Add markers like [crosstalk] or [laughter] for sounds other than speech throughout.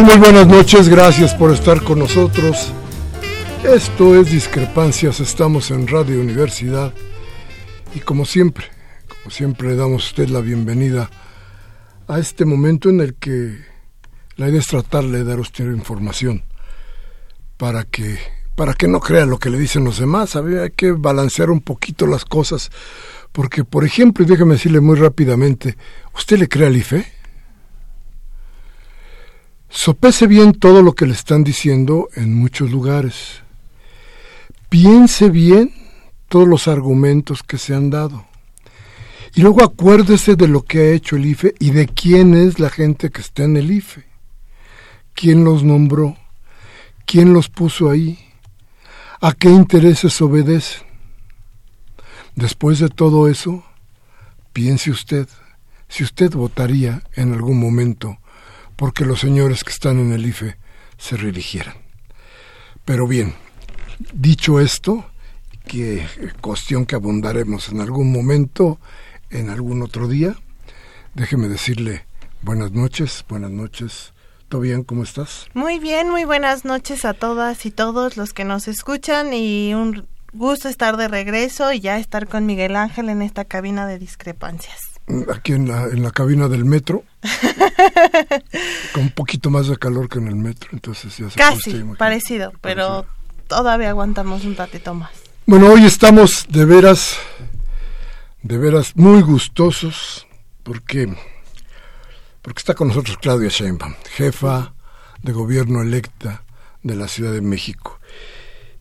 Muy buenas noches, gracias por estar con nosotros. Esto es Discrepancias, estamos en Radio Universidad y como siempre, como siempre le damos a usted la bienvenida a este momento en el que la idea es tratarle de dar a usted información para que, para que no crea lo que le dicen los demás, hay que balancear un poquito las cosas, porque por ejemplo, y déjeme decirle muy rápidamente, ¿usted le cree al IFE? Sopese bien todo lo que le están diciendo en muchos lugares. Piense bien todos los argumentos que se han dado. Y luego acuérdese de lo que ha hecho el IFE y de quién es la gente que está en el IFE. ¿Quién los nombró? ¿Quién los puso ahí? ¿A qué intereses obedecen? Después de todo eso, piense usted si usted votaría en algún momento porque los señores que están en el IFE se reeligieran. Pero bien, dicho esto, que cuestión que abundaremos en algún momento, en algún otro día, déjeme decirle buenas noches, buenas noches. ¿Todo bien? ¿Cómo estás? Muy bien, muy buenas noches a todas y todos los que nos escuchan y un gusto estar de regreso y ya estar con Miguel Ángel en esta cabina de discrepancias aquí en la, en la cabina del metro, [laughs] con un poquito más de calor que en el metro, entonces ya se Casi, parecido, pero todavía aguantamos un ratito más. Bueno, hoy estamos de veras, de veras muy gustosos, porque, porque está con nosotros Claudia Sheinbaum, jefa de gobierno electa de la Ciudad de México.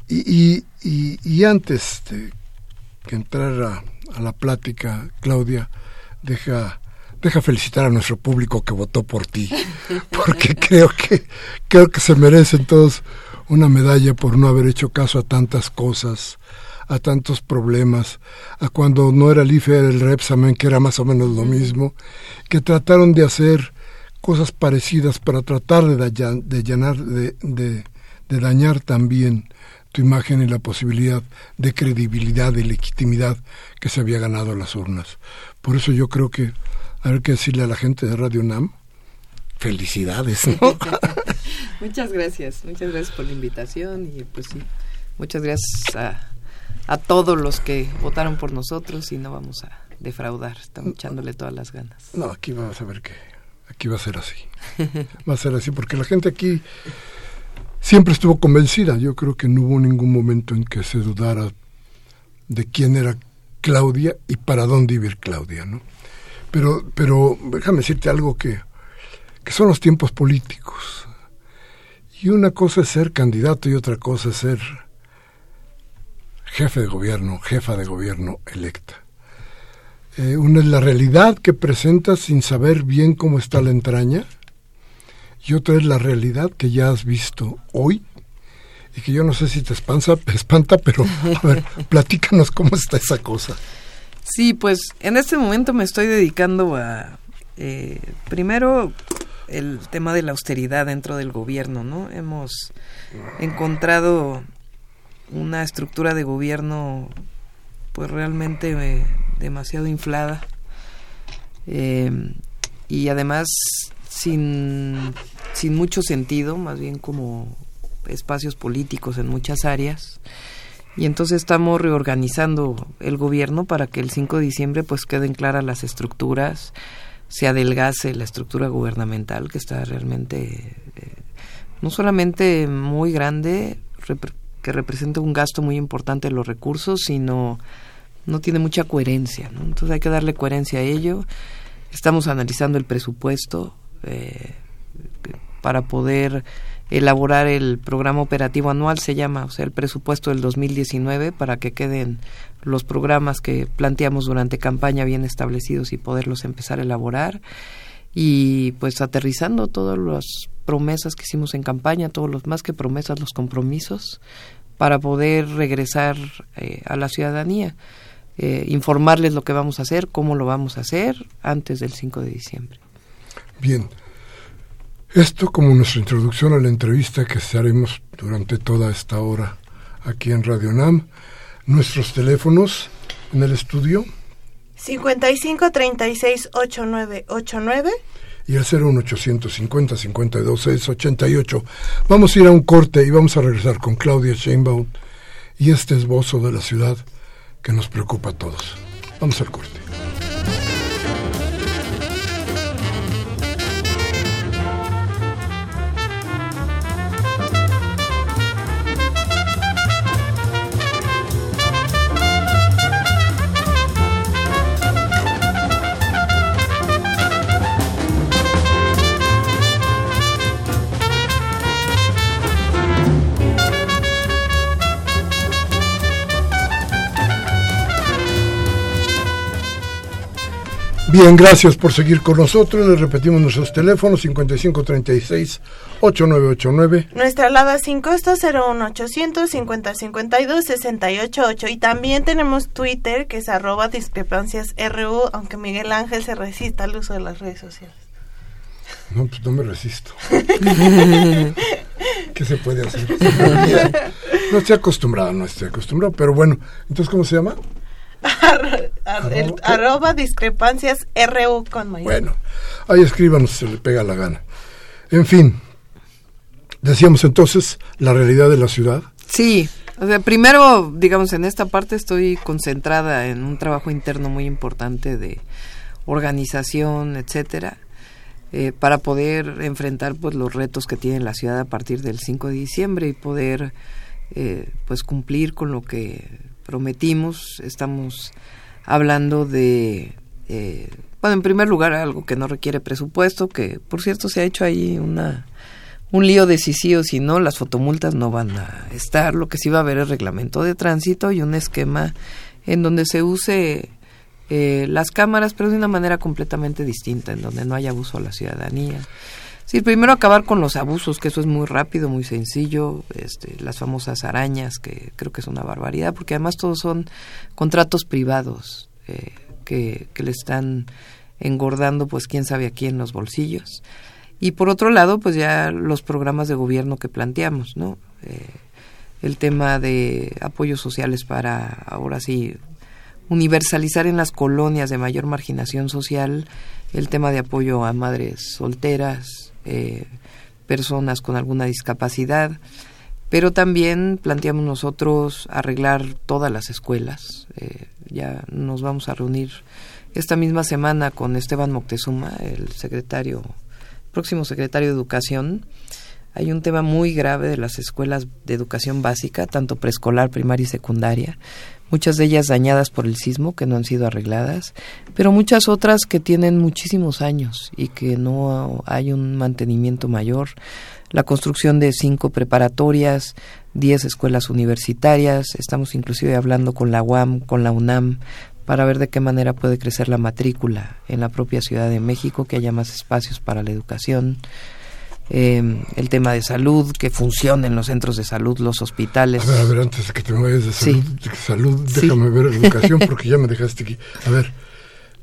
Y, y, y, antes de que entrara a la plática, Claudia, deja deja felicitar a nuestro público que votó por ti, [laughs] porque creo que creo que se merecen todos una medalla por no haber hecho caso a tantas cosas, a tantos problemas, a cuando no era el IFE, era el Repsamen, que era más o menos lo mismo, que trataron de hacer cosas parecidas para tratar de, de, llenar, de dañar también tu imagen y la posibilidad de credibilidad y legitimidad que se había ganado en las urnas. Por eso yo creo que hay que decirle a la gente de Radio NAM, felicidades. [laughs] muchas gracias, muchas gracias por la invitación y pues sí, muchas gracias a, a todos los que votaron por nosotros y no vamos a defraudar, estamos echándole todas las ganas. No, aquí vamos a ver que aquí va a ser así. Va a ser así porque la gente aquí siempre estuvo convencida. Yo creo que no hubo ningún momento en que se dudara de quién era Claudia y para dónde iba Claudia, ¿no? Pero, pero déjame decirte algo que, que son los tiempos políticos. Y una cosa es ser candidato y otra cosa es ser jefe de gobierno, jefa de gobierno electa. Eh, una es la realidad que presentas sin saber bien cómo está la entraña y otra es la realidad que ya has visto hoy y que yo no sé si te espanta, [laughs] espanta pero a ver, [laughs] platícanos cómo está esa cosa. Sí, pues en este momento me estoy dedicando a, eh, primero, el tema de la austeridad dentro del gobierno, ¿no? Hemos encontrado una estructura de gobierno pues realmente eh, demasiado inflada eh, y además sin, sin mucho sentido, más bien como espacios políticos en muchas áreas. Y entonces estamos reorganizando el gobierno para que el 5 de diciembre pues queden claras las estructuras, se adelgace la estructura gubernamental que está realmente eh, no solamente muy grande, que representa un gasto muy importante de los recursos, sino no tiene mucha coherencia. Entonces hay que darle coherencia a ello. Estamos analizando el presupuesto eh, para poder elaborar el programa operativo anual, se llama, o sea, el presupuesto del 2019, para que queden los programas que planteamos durante campaña bien establecidos y poderlos empezar a elaborar. Y pues aterrizando todas las promesas que hicimos en campaña, todos los más que promesas, los compromisos, para poder regresar eh, a la ciudadanía, eh, informarles lo que vamos a hacer, cómo lo vamos a hacer antes del 5 de diciembre. Bien, esto como nuestra introducción a la entrevista que haremos durante toda esta hora aquí en Radio NAM. Nuestros teléfonos en el estudio. 55 36 8989 y el 01850 52 88. Vamos a ir a un corte y vamos a regresar con Claudia Sheinbaum y este esbozo de la ciudad que nos preocupa a todos. Vamos al corte. Bien, gracias por seguir con nosotros. Les repetimos nuestros teléfonos 5536-8989. Nuestra alada sin costo 01800 5052 688 y también tenemos Twitter que es arroba discrepancias RU, aunque Miguel Ángel se resista al uso de las redes sociales. No, pues no me resisto. [laughs] ¿Qué se puede hacer? [laughs] No estoy acostumbrado, no estoy acostumbrado, pero bueno, entonces ¿cómo se llama? Arroba, discrepancias RU con mayor. Bueno, ahí escríbanos, se le pega la gana. En fin, decíamos entonces la realidad de la ciudad. Sí, o sea, primero, digamos, en esta parte estoy concentrada en un trabajo interno muy importante de organización, etcétera, eh, para poder enfrentar pues los retos que tiene la ciudad a partir del 5 de diciembre y poder eh, pues cumplir con lo que prometimos. Estamos hablando de, eh, bueno, en primer lugar, algo que no requiere presupuesto, que por cierto se ha hecho ahí una un lío de si sí o si no, las fotomultas no van a estar. Lo que sí va a haber es reglamento de tránsito y un esquema en donde se use eh, las cámaras, pero de una manera completamente distinta, en donde no haya abuso a la ciudadanía. Sí, primero acabar con los abusos, que eso es muy rápido, muy sencillo, este, las famosas arañas, que creo que es una barbaridad, porque además todos son contratos privados eh, que, que, le están engordando, pues quién sabe a quién los bolsillos. Y por otro lado, pues ya los programas de gobierno que planteamos, ¿no? Eh, el tema de apoyos sociales para, ahora sí, universalizar en las colonias de mayor marginación social el tema de apoyo a madres solteras, eh, personas con alguna discapacidad, pero también planteamos nosotros arreglar todas las escuelas. Eh, ya nos vamos a reunir esta misma semana con Esteban Moctezuma, el secretario, próximo secretario de Educación. Hay un tema muy grave de las escuelas de educación básica, tanto preescolar, primaria y secundaria, muchas de ellas dañadas por el sismo que no han sido arregladas, pero muchas otras que tienen muchísimos años y que no hay un mantenimiento mayor. La construcción de cinco preparatorias, diez escuelas universitarias, estamos inclusive hablando con la UAM, con la UNAM, para ver de qué manera puede crecer la matrícula en la propia Ciudad de México, que haya más espacios para la educación. Eh, el tema de salud, que funcionen los centros de salud, los hospitales. A ver, a ver, antes de que te vayas de salud, de salud déjame ver educación [laughs] porque ya me dejaste aquí. A ver,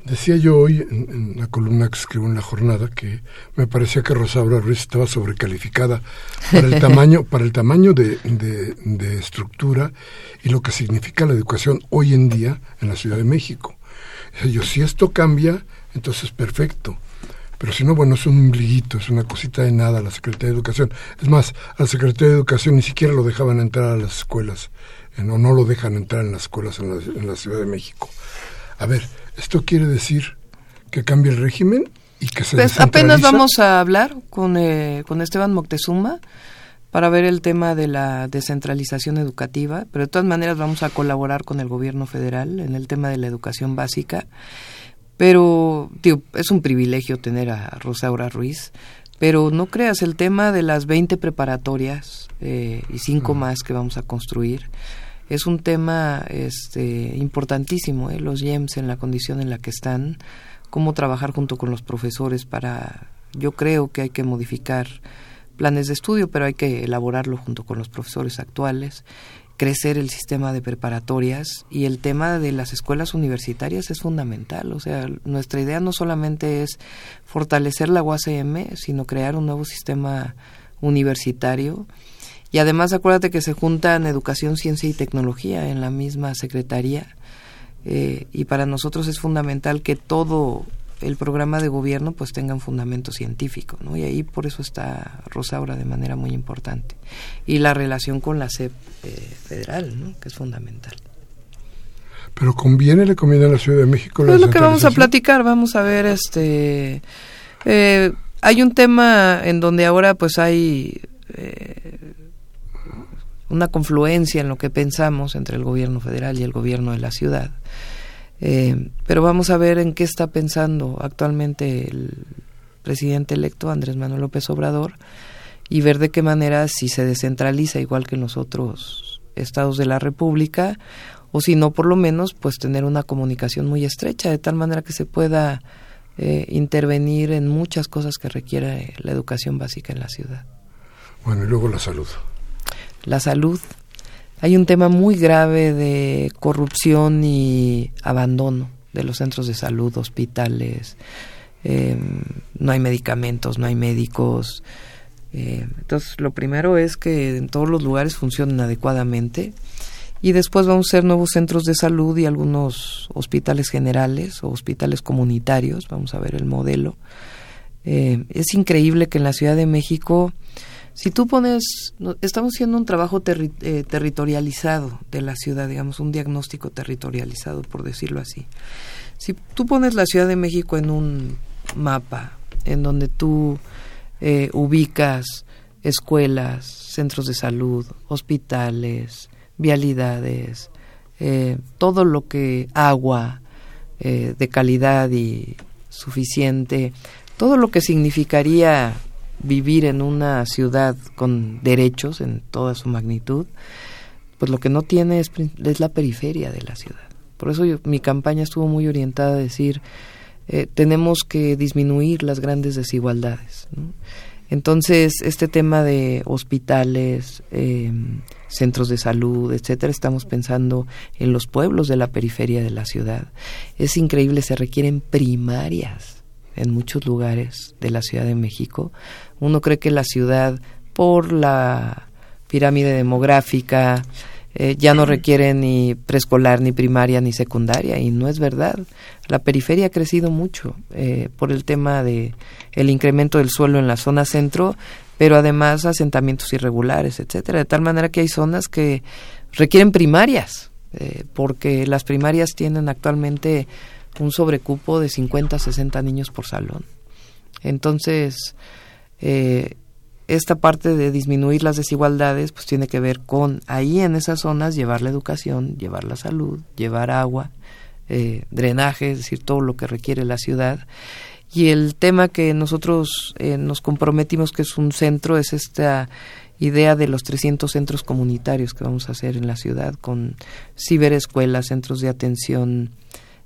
decía yo hoy en, la columna que escribo en la jornada que me parecía que Rosaura Ruiz estaba sobrecalificada para el [laughs] tamaño, para el tamaño de, de, de estructura y lo que significa la educación hoy en día en la Ciudad de México. Yo, si esto cambia, entonces perfecto pero si no, bueno, es un ombliguito, es una cosita de nada la Secretaría de Educación. Es más, a la Secretaría de Educación ni siquiera lo dejaban entrar a las escuelas, eh, no, no lo dejan entrar en las escuelas en la, en la Ciudad de México. A ver, ¿esto quiere decir que cambie el régimen y que se pues apenas vamos a hablar con, eh, con Esteban Moctezuma para ver el tema de la descentralización educativa, pero de todas maneras vamos a colaborar con el gobierno federal en el tema de la educación básica pero, tío, es un privilegio tener a Rosaura Ruiz. Pero no creas, el tema de las 20 preparatorias eh, y cinco más que vamos a construir es un tema este, importantísimo. Eh, los GEMS en la condición en la que están, cómo trabajar junto con los profesores para. Yo creo que hay que modificar planes de estudio, pero hay que elaborarlo junto con los profesores actuales crecer el sistema de preparatorias y el tema de las escuelas universitarias es fundamental. O sea, nuestra idea no solamente es fortalecer la UACM, sino crear un nuevo sistema universitario. Y además acuérdate que se juntan educación, ciencia y tecnología en la misma secretaría. Eh, y para nosotros es fundamental que todo el programa de gobierno pues tenga un fundamento científico, ¿no? Y ahí por eso está Rosaura de manera muy importante. Y la relación con la SEP eh, federal, ¿no? Que es fundamental. Pero conviene, le conviene a la Ciudad de México. es lo que vamos a platicar, vamos a ver, este, eh, hay un tema en donde ahora pues hay eh, una confluencia en lo que pensamos entre el gobierno federal y el gobierno de la ciudad eh, pero vamos a ver en qué está pensando actualmente el presidente electo Andrés Manuel López Obrador y ver de qué manera si se descentraliza igual que en los otros estados de la República o si no por lo menos pues tener una comunicación muy estrecha de tal manera que se pueda eh, intervenir en muchas cosas que requiere la educación básica en la ciudad. Bueno, y luego la salud. La salud hay un tema muy grave de corrupción y abandono de los centros de salud, hospitales, em, no hay medicamentos, no hay médicos. Eh, entonces, lo primero es que en todos los lugares funcionen adecuadamente y después vamos a hacer nuevos centros de salud y algunos hospitales generales o hospitales comunitarios, vamos a ver el modelo. Eh, es increíble que en la Ciudad de México si tú pones, estamos haciendo un trabajo eh, territorializado de la ciudad, digamos, un diagnóstico territorializado, por decirlo así. Si tú pones la Ciudad de México en un mapa, en donde tú eh, ubicas escuelas, centros de salud, hospitales, vialidades, eh, todo lo que agua de calidad y suficiente, todo lo que significaría vivir en una ciudad con derechos en toda su magnitud, pues lo que no tiene es, la periferia de la ciudad. Por eso mi campaña estuvo muy orientada a decir, eh, tenemos que disminuir las grandes desigualdades. Entonces, este tema de hospitales, em, centros de salud, etcétera, estamos pensando en los pueblos de la periferia de la ciudad. Es increíble, se requieren primarias en muchos lugares de la Ciudad de México. Uno cree que la ciudad, por la pirámide demográfica, eh, ya no requiere ni preescolar, ni primaria, ni secundaria, y no es verdad. La periferia ha crecido mucho eh, por el tema de el incremento del suelo en la zona centro, pero además asentamientos irregulares, etcétera, de tal manera que hay zonas que requieren primarias, eh, porque las primarias tienen actualmente un sobrecupo de 50 60 niños por salón. Entonces, eh, esta parte de disminuir las desigualdades, pues tiene que ver con ahí en esas zonas llevar la educación, llevar la salud, llevar agua, eh, drenaje, es decir, todo lo que requiere la ciudad. Y el tema que nosotros eh, nos comprometimos que es un centro es esta idea de los 300 centros comunitarios que vamos a hacer en la ciudad con ciberescuelas, centros de atención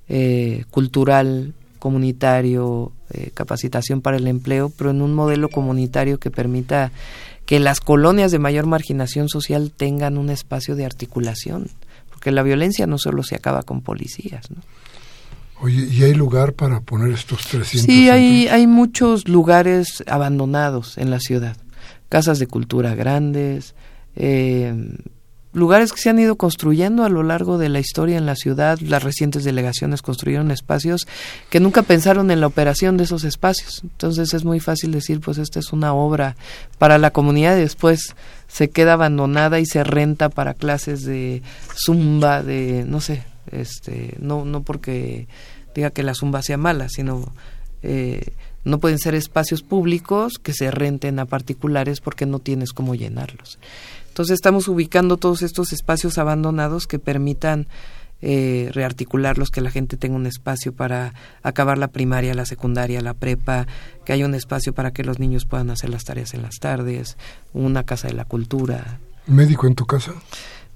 eh, cultural, comunitario, eh, capacitación para el empleo, pero en un modelo comunitario que permita que las colonias de mayor marginación social tengan un espacio de articulación, porque la violencia no solo se acaba con policías. ¿no? Oye, ¿y hay lugar para poner estos 300? Sí, hay, hay muchos lugares abandonados en la ciudad, casas de cultura grandes, eh, lugares que se han ido construyendo a lo largo de la historia en la ciudad. Las recientes delegaciones construyeron espacios que nunca pensaron en la operación de esos espacios. Entonces es muy fácil decir, pues esta es una obra para la comunidad y después se queda abandonada y se renta para clases de zumba, de no sé, este, no no porque diga que la zumba sea mala, sino eh, no pueden ser espacios públicos que se renten a particulares porque no tienes cómo llenarlos. Entonces estamos ubicando todos estos espacios abandonados que permitan eh, rearticularlos, que la gente tenga un espacio para acabar la primaria, la secundaria, la prepa, que haya un espacio para que los niños puedan hacer las tareas en las tardes, una casa de la cultura. ¿Médico en tu casa?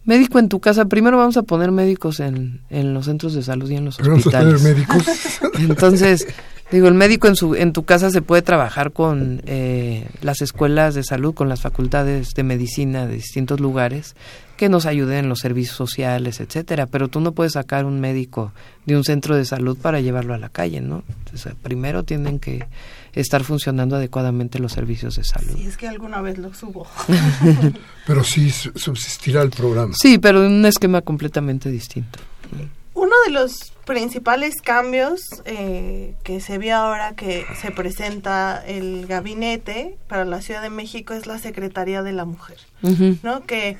Médico en tu casa. Primero vamos a poner médicos en, en los centros de salud y en los hospitales. ¿Vamos a tener médicos? [laughs] Entonces, Digo, el médico en, su, en tu casa se puede trabajar con eh, las escuelas de salud, con las facultades de medicina de distintos lugares que nos ayuden en los servicios sociales, etcétera. Pero tú no puedes sacar un médico de un centro de salud para llevarlo a la calle, ¿no? Entonces, primero tienen que estar funcionando adecuadamente los servicios de salud. Sí, es que alguna vez lo subo. [laughs] pero sí subsistirá el programa. Sí, pero en un esquema completamente distinto. Uno de los principales cambios eh, que se vio ahora que se presenta el gabinete para la Ciudad de México es la Secretaría de la Mujer, ¿no? Que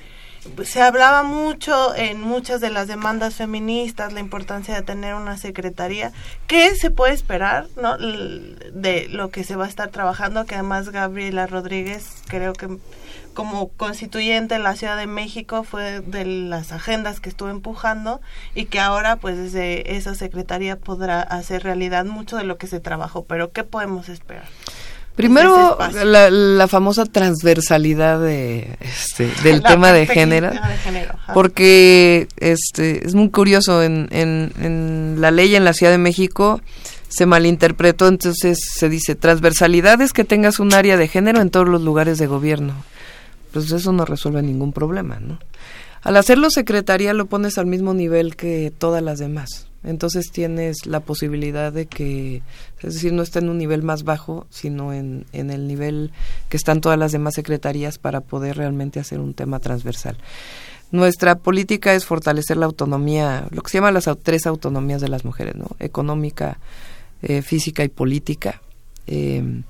se hablaba mucho en muchas de las demandas feministas la importancia de tener una secretaría. ¿Qué se puede esperar no? de lo que se va a estar trabajando? Que además Gabriela Rodríguez creo que como constituyente en la Ciudad de México fue de las agendas que estuvo empujando y que ahora pues desde esa secretaría podrá hacer realidad mucho de lo que se trabajó. Pero ¿qué podemos esperar? Primero, la, famosa transversalidad de, este, del [laughs] tema de género, porque este, es muy curioso, en, en, en la ley en la Ciudad de México se malinterpretó, entonces se dice transversalidad es que tengas un área de género en todos los lugares de gobierno pues eso no resuelve ningún problema, ¿no? Al hacerlo secretaría lo pones al mismo nivel que todas las demás. Entonces tienes la posibilidad de que, es decir, no está en un nivel más bajo, sino en, en el nivel que están todas las demás secretarías para poder realmente hacer un tema transversal. Nuestra política es fortalecer la autonomía, lo que se llama las tres autonomías de las mujeres, ¿no? Económica, eh, física y política. Eh,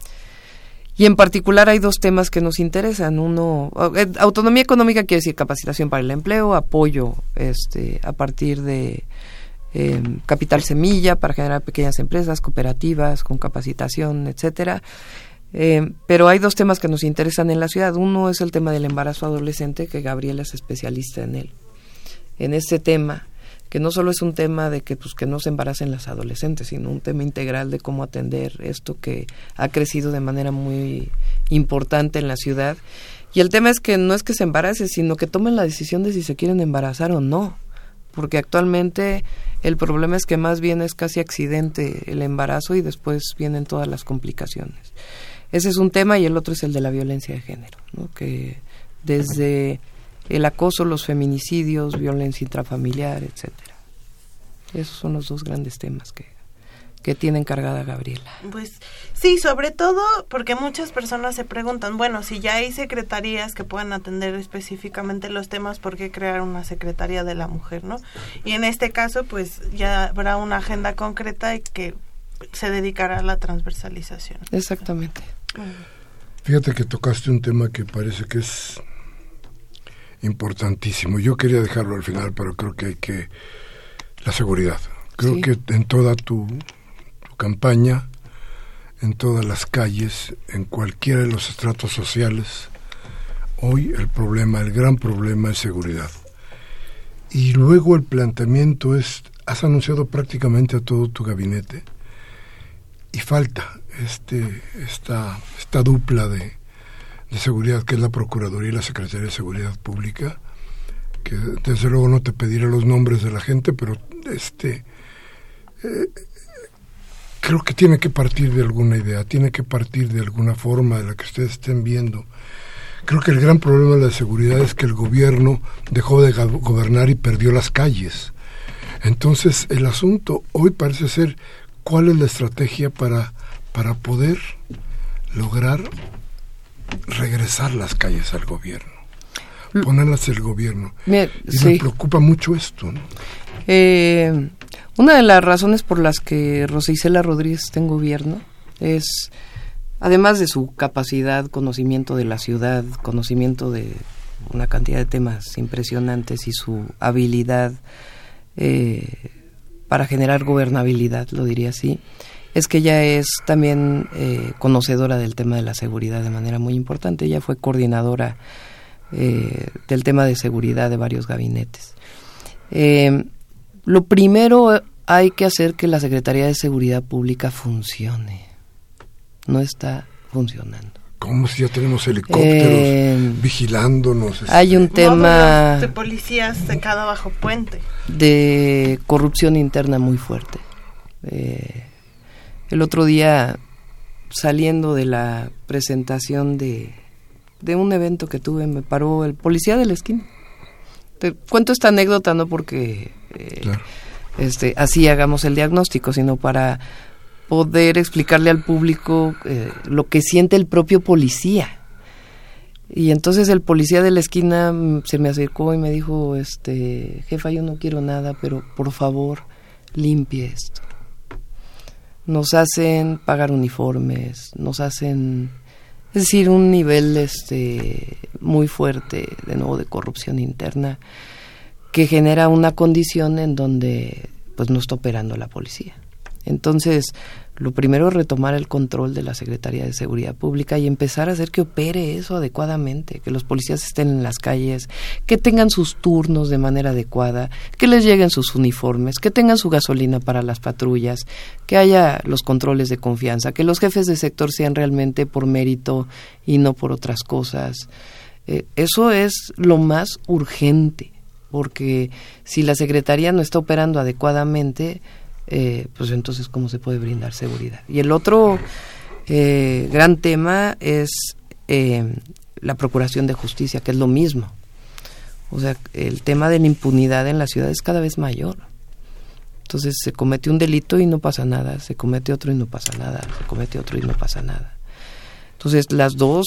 y en particular hay dos temas que nos interesan. Uno, eh, autonomía económica quiere decir capacitación para el empleo, apoyo este, a partir de em, capital semilla para generar pequeñas empresas, cooperativas con capacitación, etcétera. Em, pero hay dos temas que nos interesan en la ciudad. Uno es el tema del embarazo adolescente, que Gabriela es especialista en él. En este tema, que no solo es un tema de que pues que no se embaracen las adolescentes, sino un tema integral de cómo atender esto que ha crecido de manera muy importante en la ciudad. Y el tema es que no es que se embarace, sino que tomen la decisión de si se quieren embarazar o no, porque actualmente el problema es que más bien es casi accidente el embarazo y después vienen todas las complicaciones. Ese es un tema y el otro es el de la violencia de género, ¿no? que desde el acoso, los feminicidios, violencia intrafamiliar, etcétera. Esos son los dos grandes temas que, que tiene encargada Gabriela. Pues sí, sobre todo porque muchas personas se preguntan, bueno, si ya hay secretarías que puedan atender específicamente los temas, ¿por qué crear una secretaría de la mujer, no? Y en este caso, pues ya habrá una agenda concreta y que se dedicará a la transversalización. Exactamente. Fíjate que tocaste un tema que parece que es importantísimo. Yo quería dejarlo al final, pero creo que hay que... La seguridad. Creo que en toda tu, campaña, en todas las calles, en cualquiera de los estratos sociales, hoy el problema, el gran problema es seguridad. Y luego el planteamiento es, has anunciado prácticamente a todo tu gabinete y falta este, esta, esta dupla de, de Seguridad, que es la Procuraduría y la Secretaría de Seguridad Pública, que desde luego no te pediré los nombres de la gente, pero este... Eh, creo que tiene que partir de alguna idea, tiene que partir de alguna forma de la que ustedes estén viendo. Creo que el gran problema de la seguridad es que el gobierno dejó de gobernar y perdió las calles. Entonces, el asunto hoy parece ser cuál es la estrategia para, para poder lograr regresar las calles al gobierno, ponerlas el gobierno. y me preocupa mucho esto. Eh, una de las razones por las que Rosa Rodríguez está en gobierno es, además de su capacidad, conocimiento de la ciudad, conocimiento de una cantidad de temas impresionantes y su habilidad eh, para generar gobernabilidad, lo diría así, es que ella es también eh, conocedora del tema de la seguridad de manera muy importante. Ella fue coordinadora eh, del tema de seguridad de varios gabinetes. Lo primero hay que hacer que la Secretaría de Seguridad Pública funcione. No está funcionando. ¿Cómo si ya tenemos helicópteros eh, vigilándonos? Este? Hay un tema... De policías de cada bajo puente. De corrupción interna muy fuerte. Eh, el otro día, saliendo de la presentación de, de un evento que tuve, me paró el policía de la esquina. Te cuento esta anécdota no porque este, así hagamos el diagnóstico, sino para poder explicarle al público eh, lo que siente el propio policía. Y entonces el policía de la esquina se me acercó y me dijo, este, jefa, yo no quiero nada, pero por favor, limpie esto. Nos hacen pagar uniformes, nos hacen, es decir, un nivel este muy fuerte de nuevo de corrupción interna que genera una condición en donde pues no está operando la policía. Entonces, lo primero es retomar el control de la Secretaría de Seguridad Pública y empezar a hacer que opere eso adecuadamente, que los policías estén en las calles, que tengan sus turnos de manera adecuada, que les lleguen sus uniformes, que tengan su gasolina para las patrullas, que haya los controles de confianza, que los jefes de sector sean realmente por mérito y no por otras cosas. Eh, eso es lo más urgente porque si la Secretaría no está operando adecuadamente, eh, pues entonces cómo se puede brindar seguridad. Y el otro eh, gran tema es eh, la procuración de justicia, que es lo mismo. O sea, el tema de la impunidad en la ciudad es cada vez mayor. Entonces se comete un delito y no pasa nada, se comete otro y no pasa nada, se comete otro y no pasa nada. Entonces las dos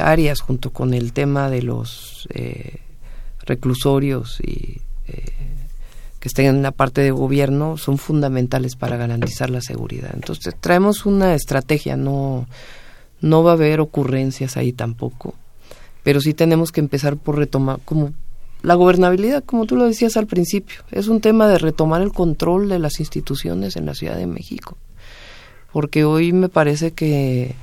áreas junto con el tema de los reclusorios y que estén en la parte de gobierno son fundamentales para garantizar la seguridad. Entonces traemos una estrategia, no, no va a haber ocurrencias ahí tampoco, pero sí tenemos que empezar por retomar como la gobernabilidad, como tú lo decías al principio, es un tema de retomar el control de las instituciones en la Ciudad de México, porque hoy me parece que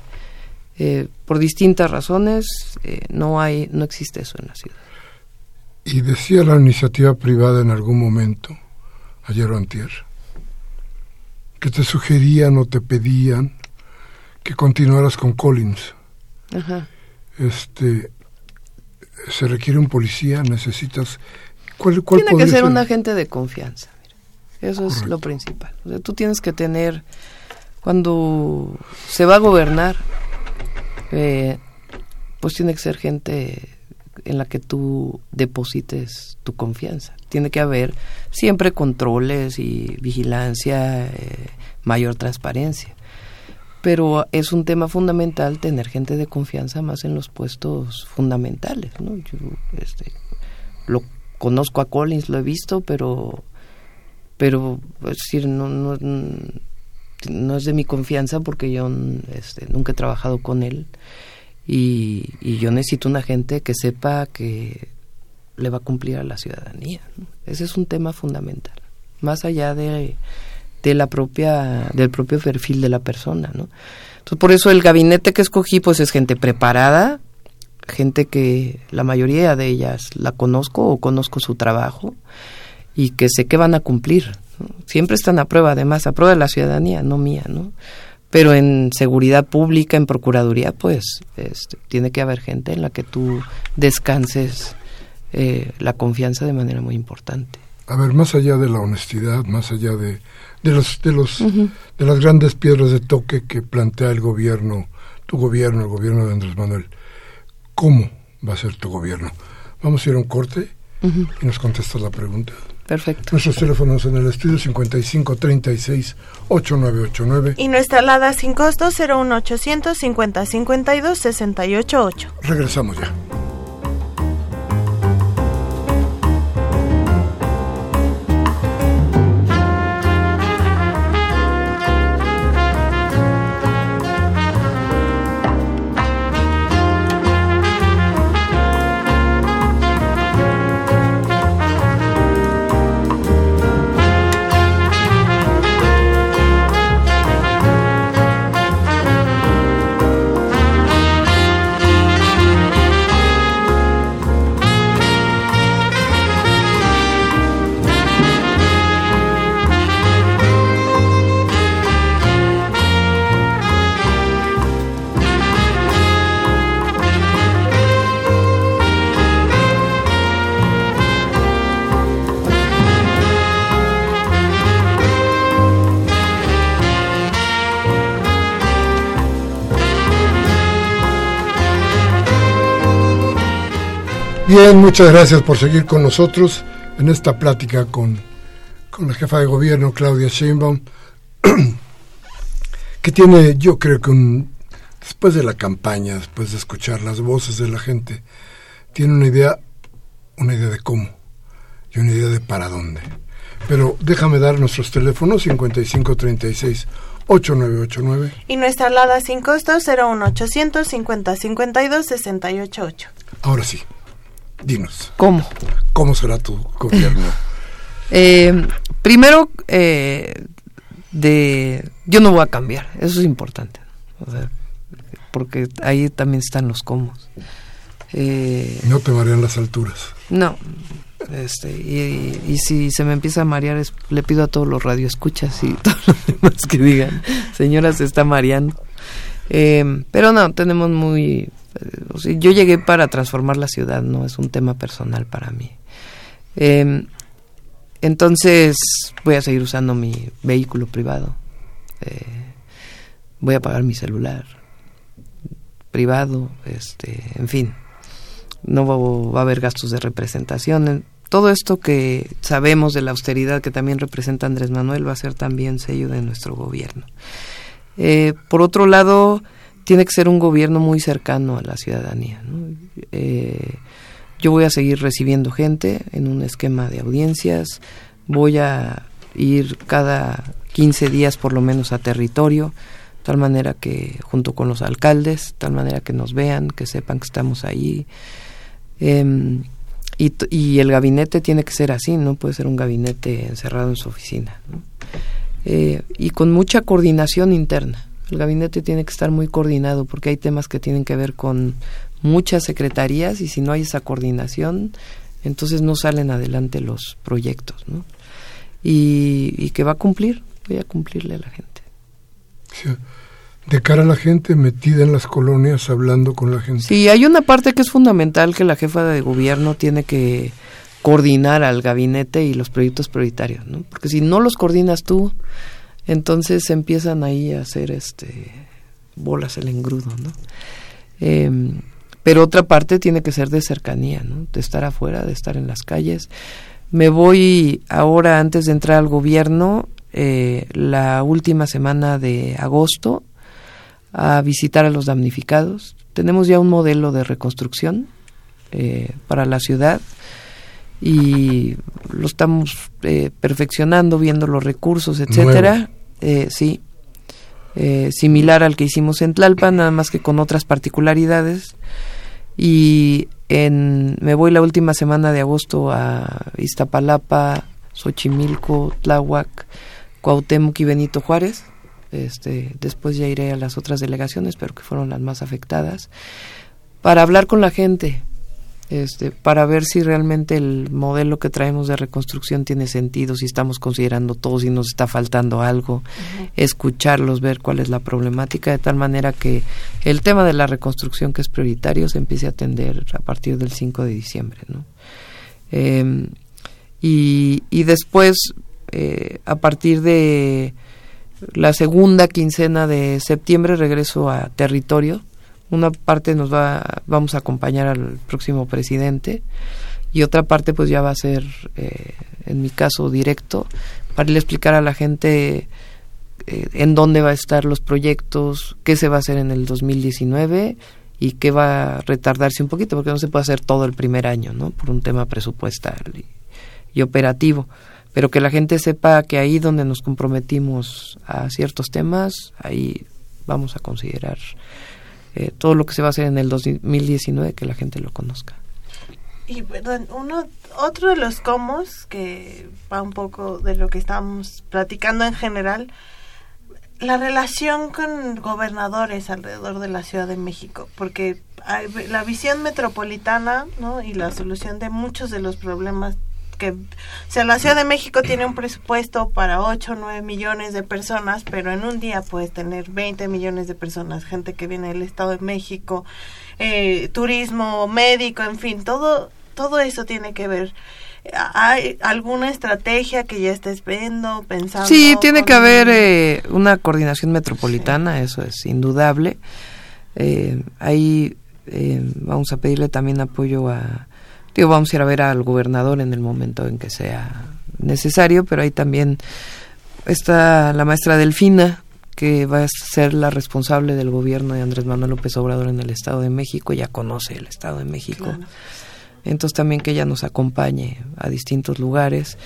eh, por distintas razones eh, no hay, no existe eso en la ciudad. Y decía la iniciativa privada en algún momento, ayer o antier, que te sugerían o te pedían que continuaras con Collins. Este, se requiere un policía, necesitas... ¿Cuál, cuál Tiene que ser, un agente de confianza. Eso es lo principal. O sea, tú tienes que tener, cuando se va a gobernar, eh, pues tiene que ser gente en la que tú deposites tu confianza. Tiene que haber siempre controles y vigilancia, eh, mayor transparencia. Pero es un tema fundamental tener gente de confianza más en los puestos fundamentales. ¿no? Yo este, lo conozco a Collins, lo he visto, pero, pero es decir, no, no, no es de mi confianza porque yo este, nunca he trabajado con él y, yo necesito una gente que sepa que le va a cumplir a la ciudadanía. Ese es un tema fundamental, más allá de, de la propia, del propio perfil de la persona, ¿no? Entonces, por eso el gabinete que escogí, pues es gente preparada, gente que la mayoría de ellas la conozco o conozco su trabajo y que sé que van a cumplir. Siempre están a prueba, además, a prueba de la ciudadanía, no mía, ¿no? Pero en seguridad pública, en procuraduría, pues este, tiene que haber gente en la que tú descanses eh, la confianza de manera muy importante. A ver, más allá de la honestidad, más allá de, de los de los de las grandes piedras de toque que plantea el gobierno, tu gobierno, el gobierno de Andrés Manuel. ¿Cómo va a ser tu gobierno? Vamos a ir a un corte y nos contestas la pregunta. Perfecto. Nuestros teléfonos en el estudio 5536 8989 Y nuestra alada sin costo 01800 5052 688. Regresamos ya. Bien, muchas gracias por seguir con nosotros en esta plática con, con la jefa de gobierno, Claudia Sheinbaum, [clears throat] que tiene, yo creo que un, después de la campaña, después de escuchar las voces de la gente, tiene una idea, una idea de cómo y una idea de para dónde. Pero déjame dar nuestros teléfonos 5536 8989 Y nuestra alada sin costo 01800 5052 688. Ahora sí, dinos, ¿Cómo? ¿cómo será tu gobierno? [laughs] Eh, primero, eh, de yo no voy a cambiar, eso es importante, o sea, porque ahí también están los cómo. Eh, No te marean las alturas. no, este, y, y si se me empieza a marear, es- le pido a todos los radioescuchas y [laughs] todos los demás que digan, señora, se está mareando. Eh, pero no, tenemos muy... eh, yo llegué para transformar la ciudad, no es un tema personal para mí. Eh, entonces voy a seguir usando mi vehículo privado. Eh, voy a pagar mi celular privado, este, en fin. No va, va a haber gastos de representación. En- Todo esto que sabemos de la austeridad que también representa Andrés Manuel va a ser también sello de nuestro gobierno. Eh, por otro lado, tiene que ser un gobierno muy cercano a la ciudadanía. Eh, yo voy a seguir recibiendo gente en un esquema de audiencias, voy a ir cada 15 días por lo menos a territorio, tal manera que junto con los alcaldes, tal manera que nos vean, que sepan que estamos ahí. Em, y, y el gabinete tiene que ser así, no puede ser un gabinete encerrado en su oficina. Eh, y con mucha coordinación interna. El gabinete tiene que estar muy coordinado porque hay temas que tienen que ver con muchas secretarías y si no hay esa coordinación, entonces no salen adelante los proyectos. ¿no? Y, y que va a cumplir, voy a cumplirle a la gente. Sí, De cara a la gente metida en las colonias, hablando con la gente. Sí, hay una parte que es fundamental que la jefa de gobierno tiene que coordinar al gabinete y los proyectos prioritarios, ¿no? Porque si no los coordinas tú, entonces empiezan ahí a hacer este bolas el engrudo, ¿no? Em, pero otra parte tiene que ser de cercanía, ¿no? De estar afuera, de estar en las calles. Me voy ahora, antes de entrar al gobierno, eh, la última semana de agosto, a visitar a los damnificados. Tenemos ya un modelo de reconstrucción eh, para la ciudad y lo estamos eh, perfeccionando, viendo los recursos, etcétera. Eh, sí, eh, similar al que hicimos en Tlalpan, nada más que con otras particularidades. Y en, me voy la última semana de agosto a Iztapalapa, Xochimilco, Tláhuac, Cuauhtémoc y Benito Juárez. Este, después ya iré a las otras delegaciones, pero que fueron las más afectadas, para hablar con la gente, este, para ver si realmente el modelo que traemos de reconstrucción tiene sentido, si estamos considerando todo, si nos está faltando algo, escucharlos, ver cuál es la problemática, de tal manera que el tema de la reconstrucción que es prioritario se empiece a atender a partir del 5 de diciembre. ¿no? Eh, y, y después eh, a partir de la segunda quincena de septiembre regreso a territorio. Una parte nos va, vamos a acompañar al próximo presidente y otra parte pues ya va a ser, eh, en mi caso, directo, para explicar a la gente eh, en dónde va a estar los proyectos, qué se va a hacer en el 2019 y qué va a retardarse un poquito, porque no se puede hacer todo el primer año, ¿no? Por un tema presupuestal y operativo pero que la gente sepa que ahí donde nos comprometimos a ciertos temas, ahí vamos a considerar eh, todo lo que se va a hacer en el 2019, que la gente lo conozca. Y perdón, uno, otro de los comos, que va un poco de lo que estamos platicando en general, la relación con gobernadores alrededor de la Ciudad de México, porque la visión metropolitana ¿no? y la solución de muchos de los problemas que, o sea, la Ciudad de México tiene un presupuesto para 8 o 9 millones de personas, pero en un día puedes tener 20 millones de personas, gente que viene del Estado de México, eh, turismo, médico, en fin, todo, todo eso tiene que ver. ¿Hay alguna estrategia que ya estés viendo, pensando? Sí, tiene que haber eh, una coordinación metropolitana, eso es indudable. Eh, ahí eh, vamos a pedirle también apoyo a, Digo, vamos a ir a ver al gobernador en el momento en que sea necesario, pero ahí también está la maestra Delfina, que va a ser la responsable del gobierno de Andrés Manuel López Obrador en el Estado de México, ya conoce el Estado de México. Entonces también que ella nos acompañe a distintos lugares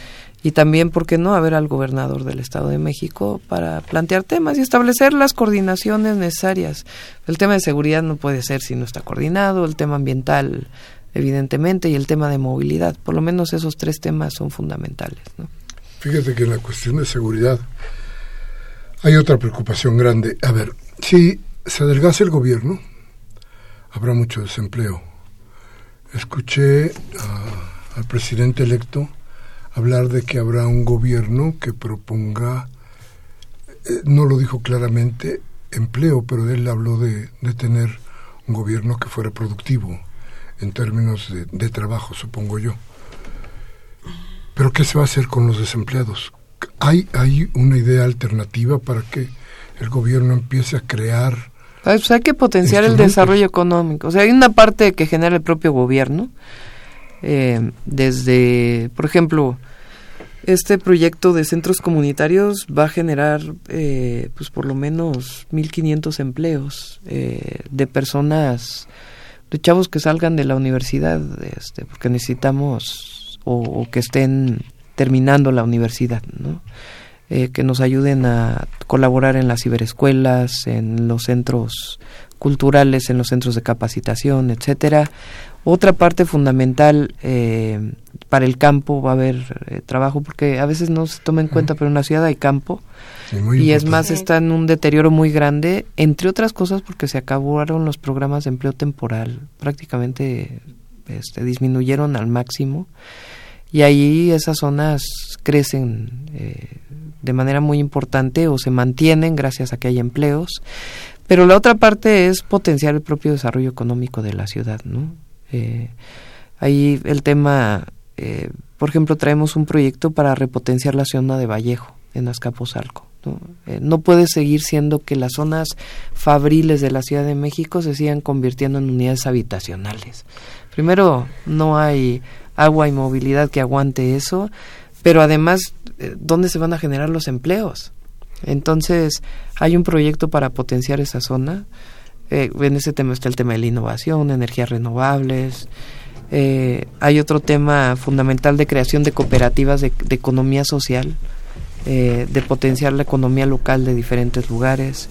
y también, ¿por qué no?, a ver al gobernador del Estado de México para plantear temas y establecer las coordinaciones necesarias. El tema de seguridad no puede ser si no está coordinado, el tema ambiental evidentemente, y el tema de movilidad. Por lo menos esos tres temas son fundamentales. Fíjate que en la cuestión de seguridad hay otra preocupación grande. A ver, si se adelgaza el gobierno, habrá mucho desempleo. Escuché al presidente electo hablar de que habrá un gobierno que proponga, eh, no lo dijo claramente, empleo, pero él habló de, de tener un gobierno que fuera productivo en términos de, trabajo, supongo yo. Pero ¿qué se va a hacer con los desempleados? ¿Hay, ¿Hay una idea alternativa para que el gobierno empiece a crear? Pues hay que potenciar el desarrollo económico. O sea, hay una parte que genera el propio gobierno. Eh, desde, por ejemplo, este proyecto de centros comunitarios va a generar, eh, pues por lo menos 1.500 empleos eh, de personas chavos que salgan de la universidad, este, porque necesitamos o, que estén terminando la universidad, ¿no? Eh, que nos ayuden a colaborar en las ciberescuelas, en los centros culturales, en los centros de capacitación, etcétera. Otra parte fundamental eh, para el campo va a haber eh, trabajo porque a veces no se toma en cuenta, pero en la ciudad hay campo. Y es más está en un deterioro muy grande, entre otras cosas porque se acabaron los programas de empleo temporal, prácticamente este, disminuyeron al máximo. Y ahí esas zonas crecen eh, de manera muy importante o se mantienen gracias a que hay empleos. Pero la otra parte es potenciar el propio desarrollo económico de la ciudad, ¿no? Eh, ahí el tema, eh, por ejemplo, traemos un proyecto para repotenciar la zona de Vallejo, en Azcapotzalco. ¿no? Eh, no puede seguir siendo que las zonas fabriles de la Ciudad de México se sigan convirtiendo en unidades habitacionales. Primero, no hay agua y movilidad que aguante eso, pero además, ¿dónde se van a generar los empleos? Entonces, hay un proyecto para potenciar esa zona eh, en ese tema está el tema de la innovación, energías renovables. Eh, hay otro tema fundamental de creación de cooperativas de, economía social, eh, de potenciar la economía local de diferentes lugares.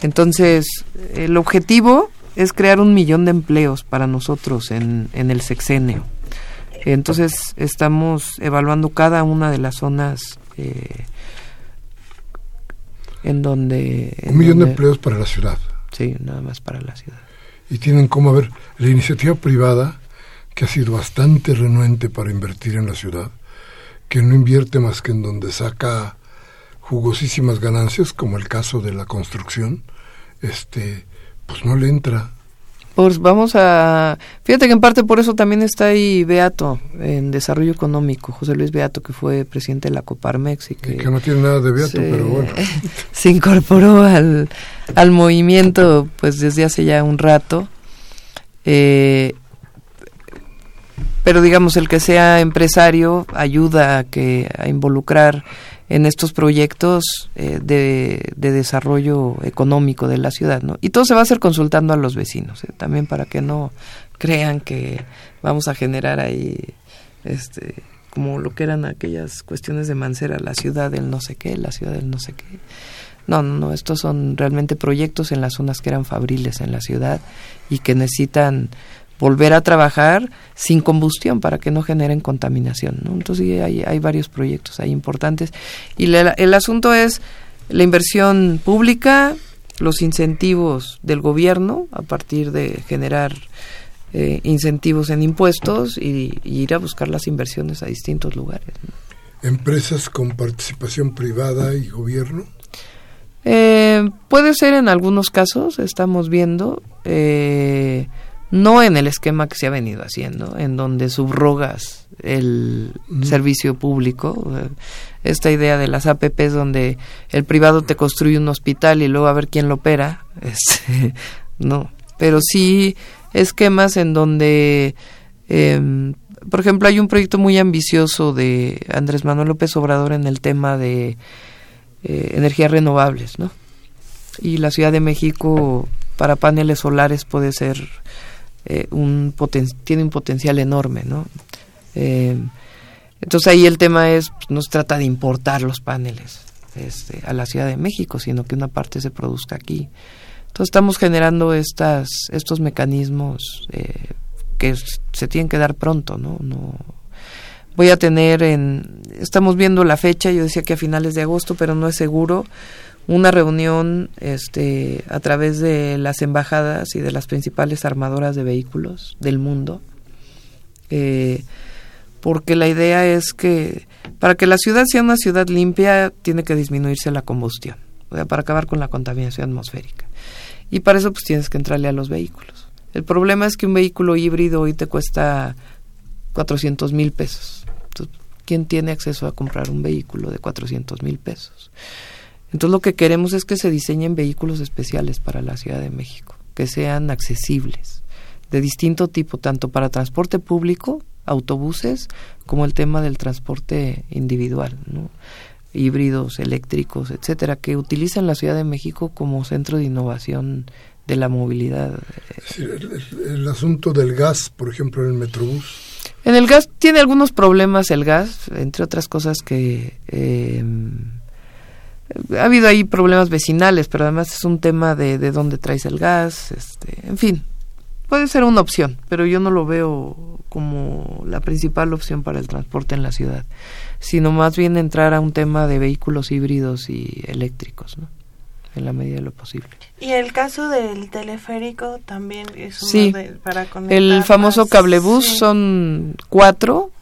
Entonces, el objetivo es crear un millón de empleos para nosotros en, en el sexenio. Entonces, estamos evaluando cada una de las zonas en donde... un millón de empleos para la ciudad. Sí, nada más para la ciudad. Y tienen como, ver, la iniciativa privada, que ha sido bastante renuente para invertir en la ciudad, que no invierte más que en donde saca jugosísimas ganancias, como el caso de la construcción, este, pues no le entra. Pues vamos a... Fíjate que en parte por eso también está ahí Beato, en Desarrollo Económico, José Luis Beato, que fue presidente de la Coparmex. Y que, que no tiene nada de Beato, pero bueno. [laughs] se incorporó al, al movimiento pues desde hace ya un rato. Eh, pero digamos, el que sea empresario ayuda a, que, a involucrar en estos proyectos eh, de, desarrollo económico de la ciudad, ¿no? Y todo se va a hacer consultando a los vecinos, ¿eh? también para que no crean que vamos a generar ahí, este, como lo que eran aquellas cuestiones de Mancera, la ciudad del no sé qué, la ciudad del no sé qué. No, no, no, estos son realmente proyectos en las zonas que eran fabriles en la ciudad y que necesitan volver a trabajar sin combustión para que no generen contaminación. ¿no? Entonces hay, hay varios proyectos ahí importantes. Y el asunto es la inversión pública, los incentivos del gobierno a partir de generar eh, incentivos en impuestos y, ir a buscar las inversiones a distintos lugares. ¿Empresas con participación privada y gobierno? Eh, puede ser en algunos casos, estamos viendo. Eh, no en el esquema que se ha venido haciendo, en donde subrogas el servicio público, eh, esta idea de las APPs donde el privado te construye un hospital y luego a ver quién lo opera, [laughs] este, no, pero sí esquemas en donde, em, por ejemplo, hay un proyecto muy ambicioso de Andrés Manuel López Obrador en el tema de eh, energías renovables, ¿no? Y la Ciudad de México para paneles solares puede ser eh, un tiene un potencial enorme, ¿no? Eh, entonces ahí el tema es, pues, no se trata de importar los paneles este, a la Ciudad de México, sino que una parte se produzca aquí. Entonces estamos generando estas, estos mecanismos eh, que se tienen que dar pronto, ¿no? no voy a tener en, estamos viendo la fecha, yo decía que a finales de agosto, pero no es seguro, una reunión este, a través de las embajadas y de las principales armadoras de vehículos del mundo, eh, porque la idea es que para que la ciudad sea una ciudad limpia tiene que disminuirse la combustión, o sea, para acabar con la contaminación atmosférica. Y para eso pues tienes que entrarle a los vehículos. El problema es que un vehículo híbrido hoy te cuesta 400 mil pesos. ¿Quién tiene acceso a comprar un vehículo de 400 mil pesos? Entonces lo que queremos es que se diseñen vehículos especiales para la Ciudad de México, que sean accesibles, de distinto tipo, tanto para transporte público, autobuses, como el tema del transporte individual, híbridos, eléctricos, etcétera, que utilizan la Ciudad de México como centro de innovación de la movilidad. el, asunto del gas, por ejemplo, en el Metrobús. En el gas tiene algunos problemas el gas, entre otras cosas que eh, ha habido ahí problemas vecinales, pero además es un tema de, de dónde traes el gas, este, en fin, puede ser una opción, pero yo no lo veo como la principal opción para el transporte en la ciudad, sino más bien entrar a un tema de vehículos híbridos y eléctricos, ¿no? en la medida de lo posible. Y el caso del teleférico también es uno sí, de, para conectar el famoso cablebús son cuatro,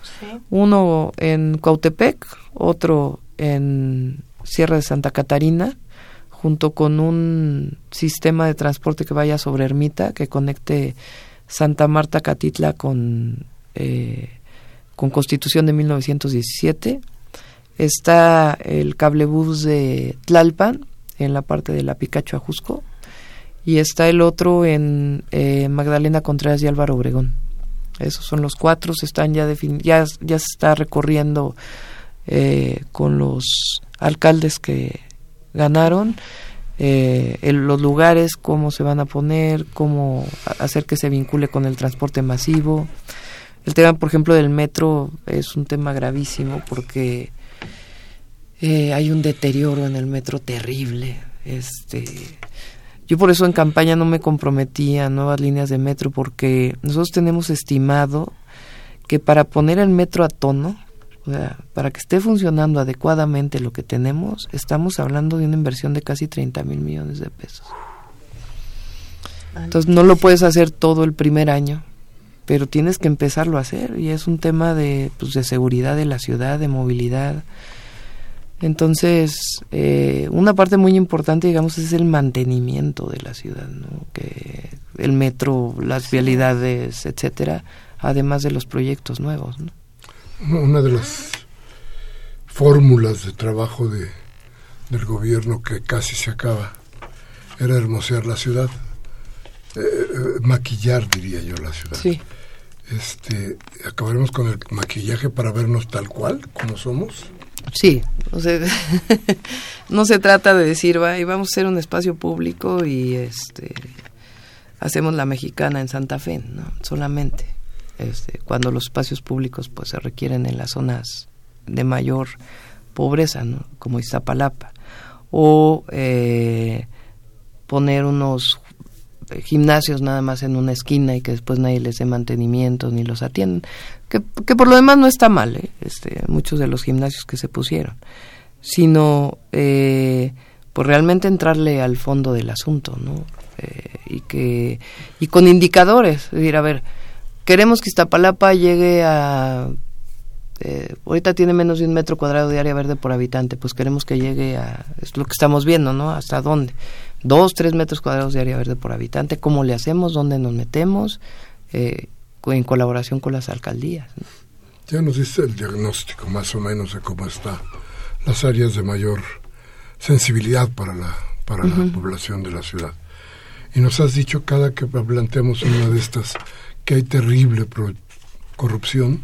uno en Cuautepec, otro en Sierra de Santa Catarina, junto con un sistema de transporte que vaya sobre Ermita, que conecte Santa Marta Catitla con, eh, con Constitución de 1917. Está el cablebús de Tlalpan, en la parte de la Picacho Ajusco, y está el otro en eh, Magdalena Contreras y Álvaro Obregón. Esos son los cuatro, se están ya ya, se está recorriendo eh, con los alcaldes que ganaron, eh, los lugares, cómo se van a poner, cómo hacer que se vincule con el transporte masivo. El tema, por ejemplo, del metro es un tema gravísimo porque eh, hay un deterioro en el metro terrible. Este, yo por eso en campaña no me comprometí a nuevas líneas de metro porque nosotros tenemos estimado que para poner el metro a tono o sea, para que esté funcionando adecuadamente lo que tenemos, estamos hablando de una inversión de casi 30 mil millones de pesos. Entonces no lo puedes hacer todo el primer año, pero tienes que empezarlo a hacer y es un tema de, pues, de seguridad de la ciudad, de movilidad. Entonces, eh, una parte muy importante, digamos, es el mantenimiento de la ciudad, ¿no? que el metro, las vialidades, etcétera, además de los proyectos nuevos. Una de las fórmulas de trabajo de, del gobierno que casi se acaba era hermosear la ciudad, eh, eh, maquillar, diría yo, la ciudad. Sí. Este, acabaremos con el maquillaje para vernos tal cual, como somos. Sí, o sea, [laughs] no se trata de decir, va, y vamos a ser un espacio público y este hacemos la mexicana en Santa Fe, ¿no? Solamente. Este, cuando los espacios públicos pues se requieren en las zonas de mayor pobreza. Como Iztapalapa. O eh, poner unos gimnasios nada más en una esquina y que después nadie les dé mantenimiento ni los atienden que, por lo demás no está mal ¿eh? este muchos de los gimnasios que se pusieron sino eh, pues realmente entrarle al fondo del asunto no eh, y que y con indicadores es decir a ver queremos que Iztapalapa llegue a eh, ahorita tiene menos de un metro cuadrado de área verde por habitante, pues queremos que llegue a, es lo que estamos viendo, ¿no? ¿Hasta dónde? dos, tres metros cuadrados de área verde por habitante, cómo le hacemos, dónde nos metemos, eh, en colaboración con las alcaldías. Ya nos dice el diagnóstico más o menos de cómo están las áreas de mayor sensibilidad para la, para la población de la ciudad. Y nos has dicho cada que planteamos una de estas que hay terrible corrupción,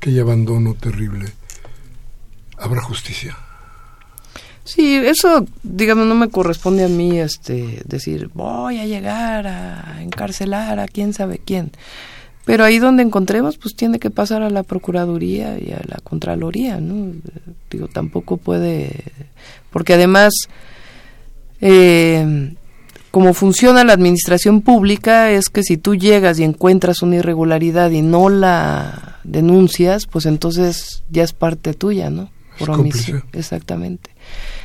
que hay abandono terrible. ¿Habrá justicia? Sí, eso, digamos, no me corresponde a mí este, decir, voy a llegar a encarcelar a quién sabe quién. Pero ahí donde encontremos, pues tiene que pasar a la Procuraduría y a la Contraloría, ¿no? Digo, tampoco puede, porque además, eh, como funciona la administración pública, es que si tú llegas y encuentras una irregularidad y no la denuncias, pues entonces ya es parte tuya, ¿no? Por omisión. Exactamente.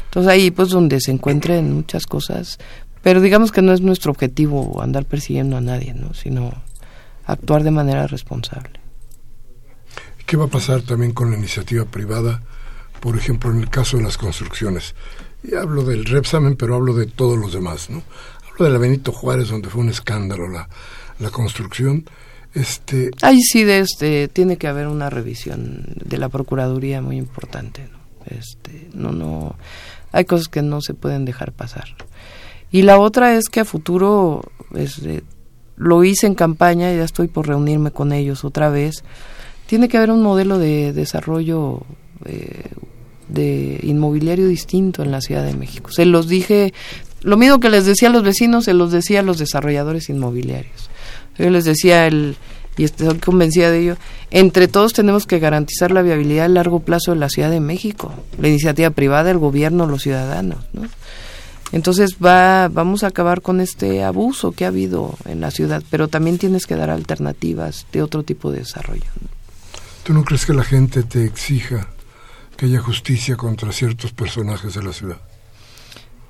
Entonces ahí pues donde se encuentren muchas cosas, pero digamos que no es nuestro objetivo andar persiguiendo a nadie, ¿no? sino actuar de manera responsable. ¿Qué va a pasar también con la iniciativa privada, por ejemplo, en el caso de las construcciones? Y hablo del Repsamen, pero hablo de todos los demás, ¿no? Hablo de la Benito Juárez, donde fue un escándalo la, la construcción. Este... Ahí sí de este, tiene que haber una revisión de la Procuraduría muy importante. ¿no? Este, no, no, hay cosas que no se pueden dejar pasar. Y la otra es que a futuro, este, lo hice en campaña, ya estoy por reunirme con ellos otra vez, tiene que haber un modelo de desarrollo eh, de inmobiliario distinto en la Ciudad de México. Se los dije, lo mismo que les decía a los vecinos, se los decía a los desarrolladores inmobiliarios. Yo les decía el, y estoy convencida de ello, entre todos tenemos que garantizar la viabilidad a largo plazo de la Ciudad de México, la iniciativa privada, el gobierno, los ciudadanos, ¿no? Entonces va, vamos a acabar con este abuso que ha habido en la ciudad, pero también tienes que dar alternativas de otro tipo de desarrollo. ¿Tú no crees que la gente te exija que haya justicia contra ciertos personajes de la ciudad?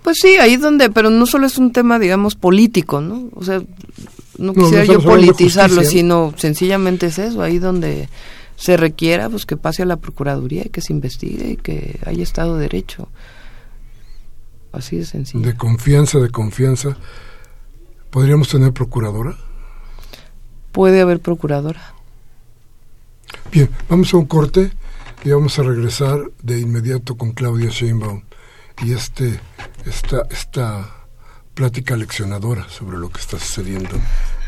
Pues sí, ahí donde, pero no solo es un tema, digamos, político, ¿no? O sea, no quisiera yo politizarlo, sino sencillamente es eso, ahí donde se requiera, pues que pase a la Procuraduría y que se investigue y que haya Estado de Derecho. Así de sencillo. De confianza, de confianza. ¿Podríamos tener procuradora? Puede haber procuradora. Bien, vamos a un corte y vamos a regresar de inmediato con Claudia Sheinbaum y este esta esta plática leccionadora sobre lo que está sucediendo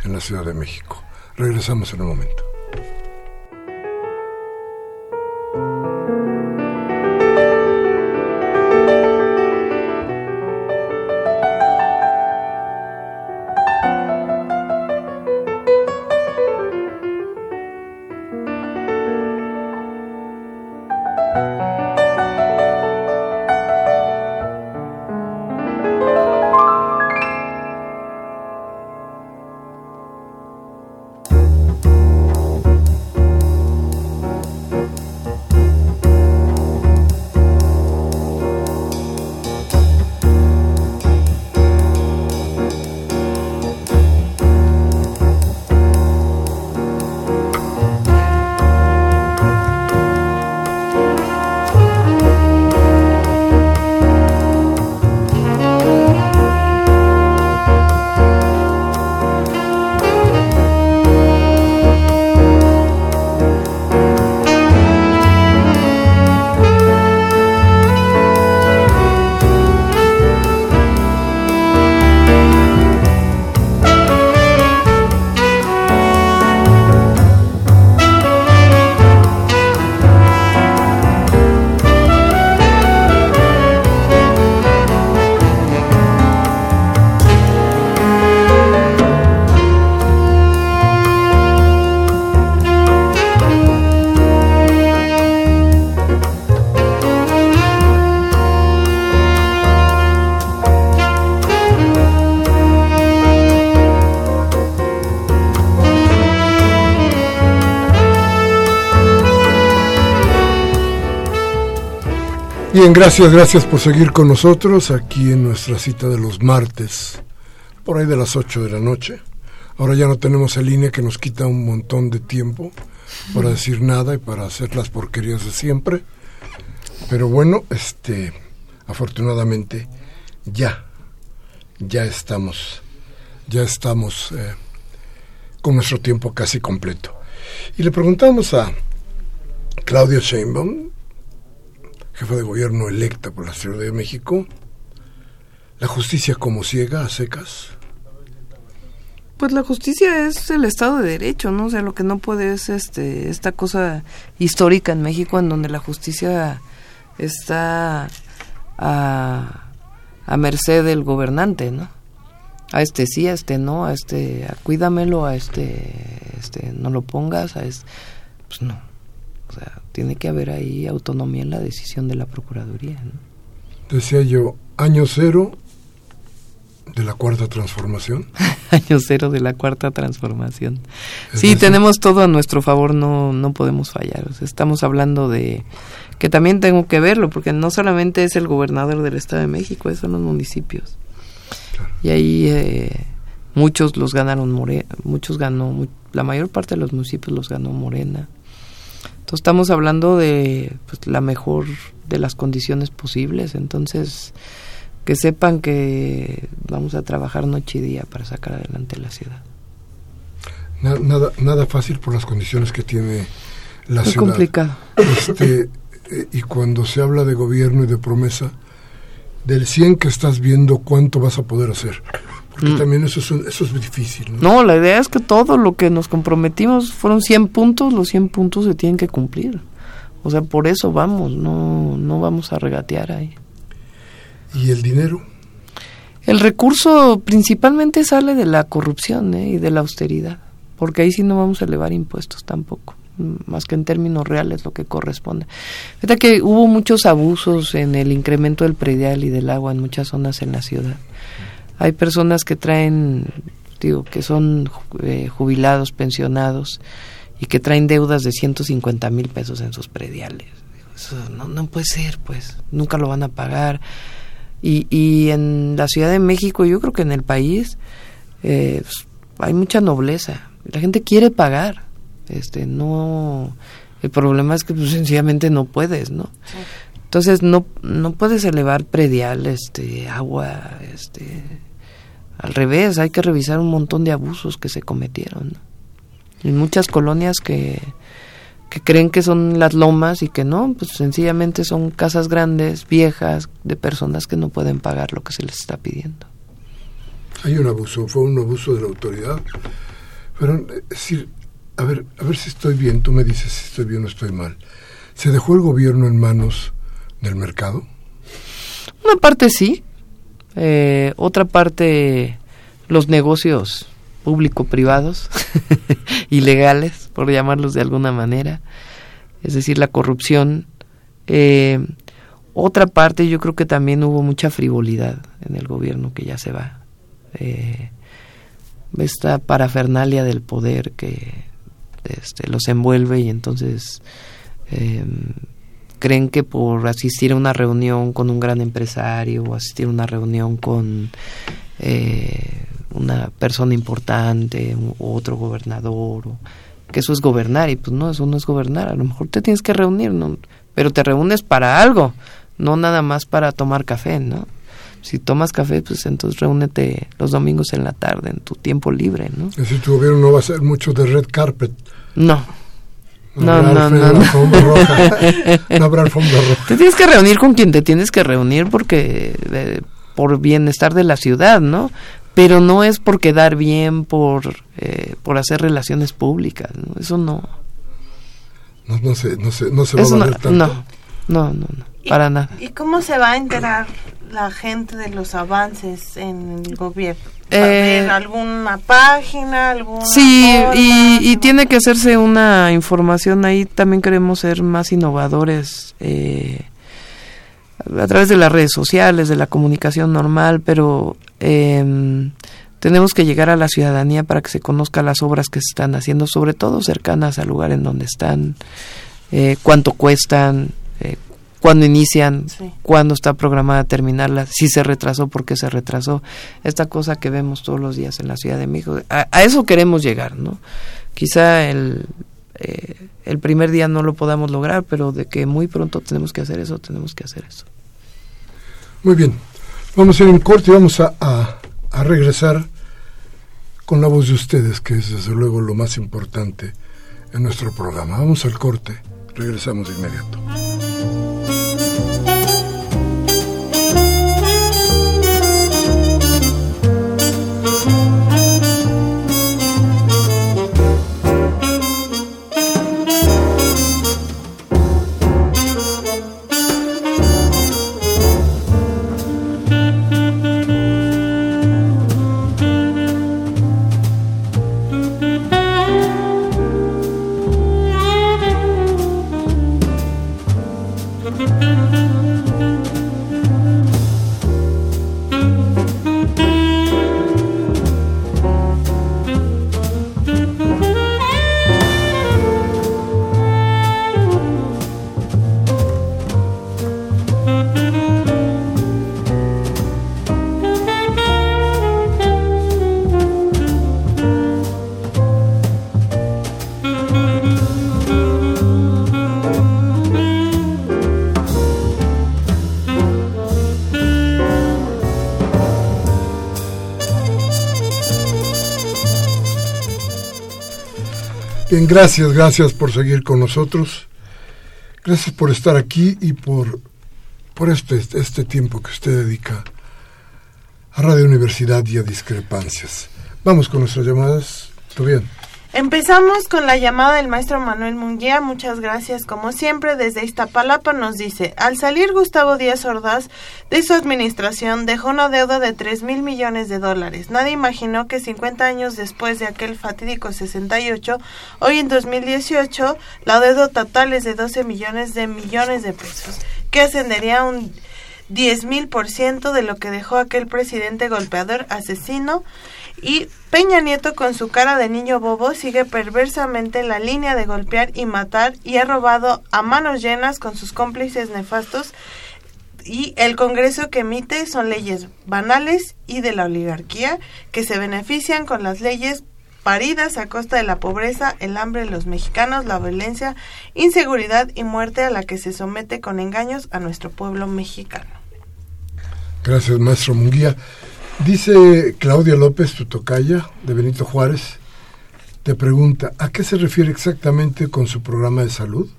en la Ciudad de México. Regresamos en un momento. Bien, gracias, gracias por seguir con nosotros aquí en nuestra cita de los martes, por ahí de las 8 de la noche. Ahora ya no tenemos el INE que nos quita un montón de tiempo para decir nada y para hacer las porquerías de siempre. Pero bueno, este, afortunadamente ya, ya estamos, ya estamos eh, con nuestro tiempo casi completo. Y le preguntamos a Claudio Sheinbaum, jefa de gobierno electa por la Ciudad de México, la justicia como ciega a secas. Pues la justicia es el Estado de Derecho, ¿no? O sea, lo que no puede es este, esta cosa histórica en México en donde la justicia está a, a merced del gobernante, ¿no? A este sí, a este no, a este cuídamelo, a este, este no lo pongas, a este, pues no. O sea, tiene que haber ahí autonomía en la decisión de la Procuraduría. Decía yo, año cero de la cuarta transformación. [laughs] año cero de la cuarta transformación. Sí, tenemos todo a nuestro favor, no, no podemos fallar. estamos hablando de que también tengo que verlo, porque no solamente es el gobernador del Estado de México, son los municipios. Y ahí eh, muchos los ganaron Morena, muchos ganó, la mayor parte de los municipios los ganó Morena estamos hablando de pues, la mejor de las condiciones posibles, entonces que sepan que vamos a trabajar noche y día para sacar adelante la ciudad. Nada, nada, fácil por las condiciones que tiene la Muy ciudad. complicado. Este, [laughs] eh, y cuando se habla de gobierno y de promesa, del 100 que estás viendo, ¿cuánto vas a poder hacer? Porque mm. también eso es, eso es difícil. ¿no? ¿no? la idea es que todo lo que nos comprometimos fueron 100 puntos, los 100 puntos se tienen que cumplir. O sea, por eso vamos, no, no vamos a regatear ahí. ¿Y el dinero? El recurso principalmente sale de la corrupción ¿eh? y de la austeridad, porque ahí sí no vamos a elevar impuestos tampoco, más que en términos reales lo que corresponde. Fíjate que hubo muchos abusos en el incremento del predial y del agua en muchas zonas en la ciudad. Hay personas que traen, digo, que son eh, jubilados, pensionados y que traen deudas de 150 mil pesos en sus prediales. Eso no, no puede ser, pues, nunca lo van a pagar. Y, y en la Ciudad de México, yo creo que en el país, eh, pues, hay mucha nobleza. La gente quiere pagar. Este, no. El problema es que pues, [laughs] sencillamente no puedes, ¿no? Entonces no no puedes elevar predial, este, agua, este, al revés, hay que revisar un montón de abusos que se cometieron. En muchas colonias que, que creen que son las lomas y que no, pues sencillamente son casas grandes, viejas, de personas que no pueden pagar lo que se les está pidiendo. Hay un abuso, fue un abuso de la autoridad. Pero, es decir, a ver, a ver si estoy bien, tú me dices si estoy bien o estoy mal. ¿Se dejó el gobierno en manos del mercado? Una parte sí, eh, otra parte, los negocios público-privados, [laughs] ilegales, por llamarlos de alguna manera, es decir, la corrupción. Eh, otra parte, yo creo que también hubo mucha frivolidad en el gobierno que ya se va. Eh, esta parafernalia del poder que este, los envuelve y entonces eh, creen que por asistir a una reunión con un gran empresario o asistir a una reunión con eh, una persona importante otro gobernador o, que eso es gobernar y pues no eso no es gobernar a lo mejor te tienes que reunir no pero te reúnes para algo no nada más para tomar café no si tomas café pues entonces reúnete los domingos en la tarde en tu tiempo libre no es decir tu gobierno no va a ser mucho de red carpet. No no, no, no, [laughs] no. habrá alfombra roja. Te tienes que reunir con quien te tienes que reunir porque por bienestar de la ciudad, ¿no? Pero no es por quedar bien, por eh, por hacer relaciones públicas, ¿no? Eso no. No, no se, no se, no se va a valer tanto. No, no, no, no, para nada. ¿Y cómo se va a enterar la gente de los avances en el gobierno? Eh, alguna página, alguna Sí, y, y, tiene que hacerse una información ahí. También queremos ser más innovadores eh, a través de las redes sociales, de la comunicación normal, pero eh, tenemos que llegar a la ciudadanía para que se conozca las obras que se están haciendo, sobre todo cercanas al lugar en donde están, eh, cuánto cuestan, cuándo inician, cuándo está programada terminarla, si se retrasó, por qué se retrasó. Esta cosa que vemos todos los días en la Ciudad de México. A, eso queremos llegar, ¿no? Quizá el, eh, el primer día no lo podamos lograr, pero de que muy pronto tenemos que hacer eso, tenemos que hacer eso. Muy bien. Vamos a ir en corte y vamos a, a regresar con la voz de ustedes, que es desde luego lo más importante en nuestro programa. Vamos al corte, regresamos de inmediato. Bien, gracias, gracias por seguir con nosotros. Gracias por estar aquí y por, por este, este tiempo que usted dedica a Radio Universidad y a discrepancias. Vamos con nuestras llamadas. ¿Todo bien? Empezamos con la llamada del maestro Manuel Munguía. Muchas gracias. Como siempre, desde Iztapalapa nos dice, al salir Gustavo Díaz Ordaz de su administración, dejó una deuda de 3 mil millones de dólares. Nadie imaginó que 50 años después de aquel fatídico 68, hoy en 2018, la deuda total es de 12 millones de millones de pesos, que ascendería a un 10 mil por ciento de lo que dejó aquel presidente golpeador asesino y Peña Nieto con su cara de niño bobo sigue perversamente la línea de golpear y matar y ha robado a manos llenas con sus cómplices nefastos y el Congreso que emite son leyes banales y de la oligarquía que se benefician con las leyes paridas a costa de la pobreza, el hambre de los mexicanos, la violencia, inseguridad y muerte a la que se somete con engaños a nuestro pueblo mexicano. Gracias, maestro Munguía. Dice Claudia López, tu tocaya, de Benito Juárez, te pregunta, ¿a qué se refiere exactamente con su programa de salud?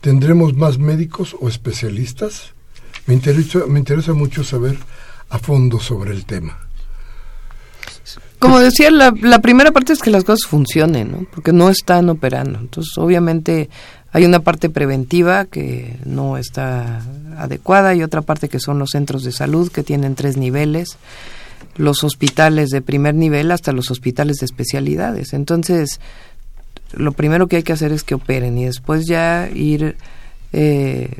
¿Tendremos más médicos o especialistas? Me interesa, me interesa mucho saber a fondo sobre el tema. Como decía, la, la primera parte es que las cosas funcionen, ¿no? porque no están operando. Entonces, obviamente, hay una parte preventiva que no está adecuada y otra parte que son los centros de salud que tienen tres niveles los hospitales de primer nivel hasta los hospitales de especialidades. Entonces, lo primero que hay que hacer es que operen y después ya ir eh,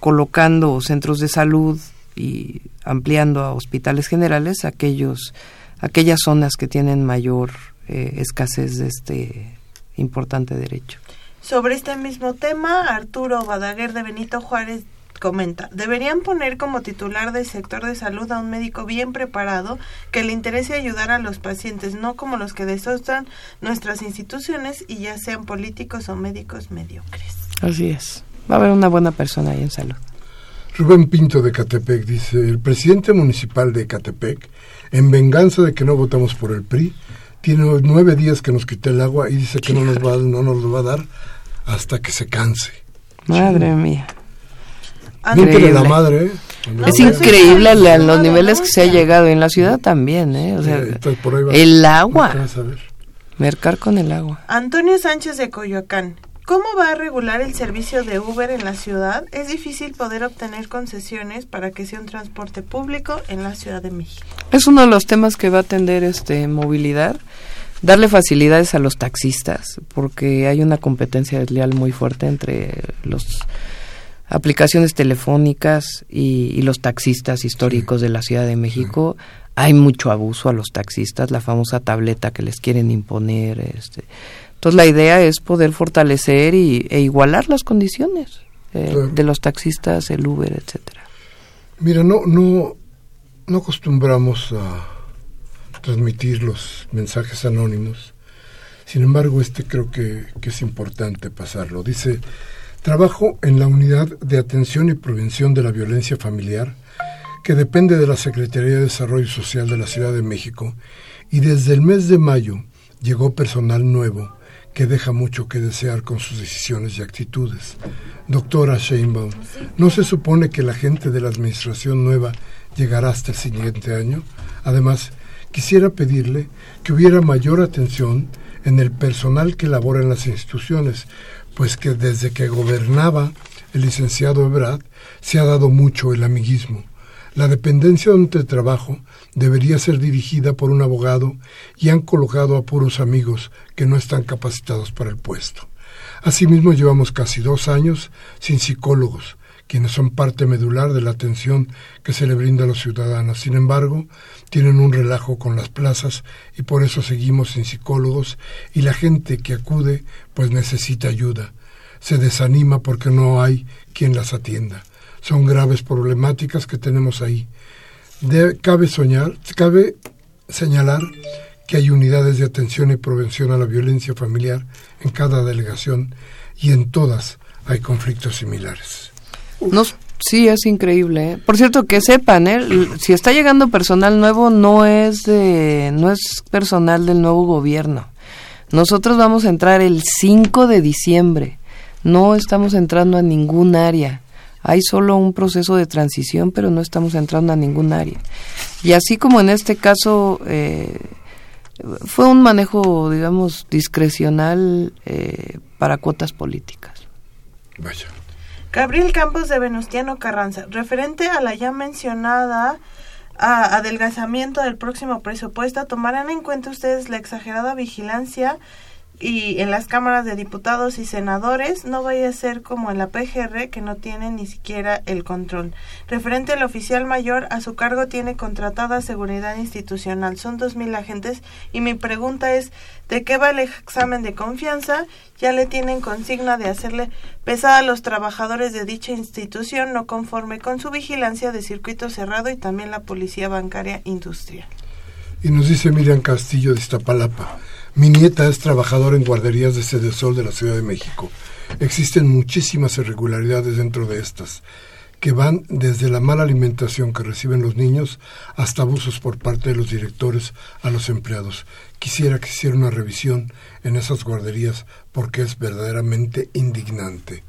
colocando centros de salud y ampliando a hospitales generales aquellos aquellas zonas que tienen mayor eh, escasez de este importante derecho. Sobre este mismo tema, Arturo Badaguer de Benito Juárez comenta, deberían poner como titular del sector de salud a un médico bien preparado que le interese ayudar a los pacientes, no como los que desostan nuestras instituciones y ya sean políticos o médicos mediocres. Así es. Va a haber una buena persona ahí en salud. Rubén Pinto de Catepec dice, el presidente municipal de Catepec, en venganza de que no votamos por el PRI, tiene nueve días que nos quite el agua y dice que no nos, va, no nos lo va a dar hasta que se canse. Madre mía. Increíble. la madre. ¿eh? es increíble los niveles que se ha llegado en la ciudad también, ¿eh? O sea, el agua. Mercar con el agua. Antonio Sánchez de Coyoacán. ¿Cómo va a regular el servicio de Uber en la ciudad? Es difícil poder obtener concesiones para que sea un transporte público en la Ciudad de México. Es uno de los temas que va a atender este movilidad darle facilidades a los taxistas porque hay una competencia desleal muy fuerte entre los aplicaciones telefónicas y, los taxistas históricos de la Ciudad de México. Hay mucho abuso a los taxistas, la famosa tableta que les quieren imponer. Este. Entonces la idea es poder fortalecer y, e igualar las condiciones. eh, de los taxistas, el Uber, etcétera. Mira, no, no, no acostumbramos a transmitir los mensajes anónimos. Sin embargo, este creo que, que es importante pasarlo. Dice, trabajo en la unidad de atención y prevención de la violencia familiar que depende de la Secretaría de Desarrollo Social de la Ciudad de México y desde el mes de mayo llegó personal nuevo que deja mucho que desear con sus decisiones y actitudes. Doctora Sheinbaum, ¿no se supone que la gente de la administración nueva llegará hasta el siguiente año? Además, quisiera pedirle que hubiera mayor atención en el personal que labora en las instituciones, pues que desde que gobernaba el licenciado Ebrard se ha dado mucho el amiguismo. La dependencia donde trabajo debería ser dirigida por un abogado y han colocado a puros amigos que no están capacitados para el puesto. Asimismo, llevamos casi dos años sin psicólogos, quienes son parte medular de la atención que se le brinda a los ciudadanos. Sin embargo, tienen un relajo con las plazas y por eso seguimos sin psicólogos y la gente que acude pues necesita ayuda. Se desanima porque no hay quien las atienda son graves problemáticas que tenemos ahí. cabe soñar, cabe señalar que hay unidades de atención y prevención a la violencia familiar en cada delegación y en todas hay conflictos similares. No, sí, es increíble. ¿eh? Por cierto, que sepan, ¿eh? si está llegando personal nuevo, no es de, no es personal del nuevo gobierno. Nosotros vamos a entrar el 5 de diciembre. No estamos entrando a ningún área. Hay solo un proceso de transición, pero no estamos entrando a ningún área. Y así como en este caso eh, fue un manejo, digamos, discrecional eh, para cuotas políticas. Vaya. Gabriel Campos de Venustiano Carranza, referente a la ya mencionada adelgazamiento del próximo presupuesto, ¿tomarán en cuenta ustedes la exagerada vigilancia y en las cámaras de diputados y senadores no vaya a ser como en la PGR que no tiene ni siquiera el control. Referente al oficial mayor, a su cargo tiene contratada seguridad institucional. Son dos mil agentes y mi pregunta es ¿de qué va el examen de confianza? Ya le tienen consigna de hacerle pesada a los trabajadores de dicha institución no conforme con su vigilancia de circuito cerrado y también la policía bancaria industrial. Y nos dice Miriam Castillo de Iztapalapa mi nieta es trabajadora en guarderías de Sede Sol de la Ciudad de México. Existen muchísimas irregularidades dentro de estas, que van desde la mala alimentación que reciben los niños hasta abusos por parte de los directores a los empleados. Quisiera que hiciera una revisión en esas guarderías porque es verdaderamente indignante.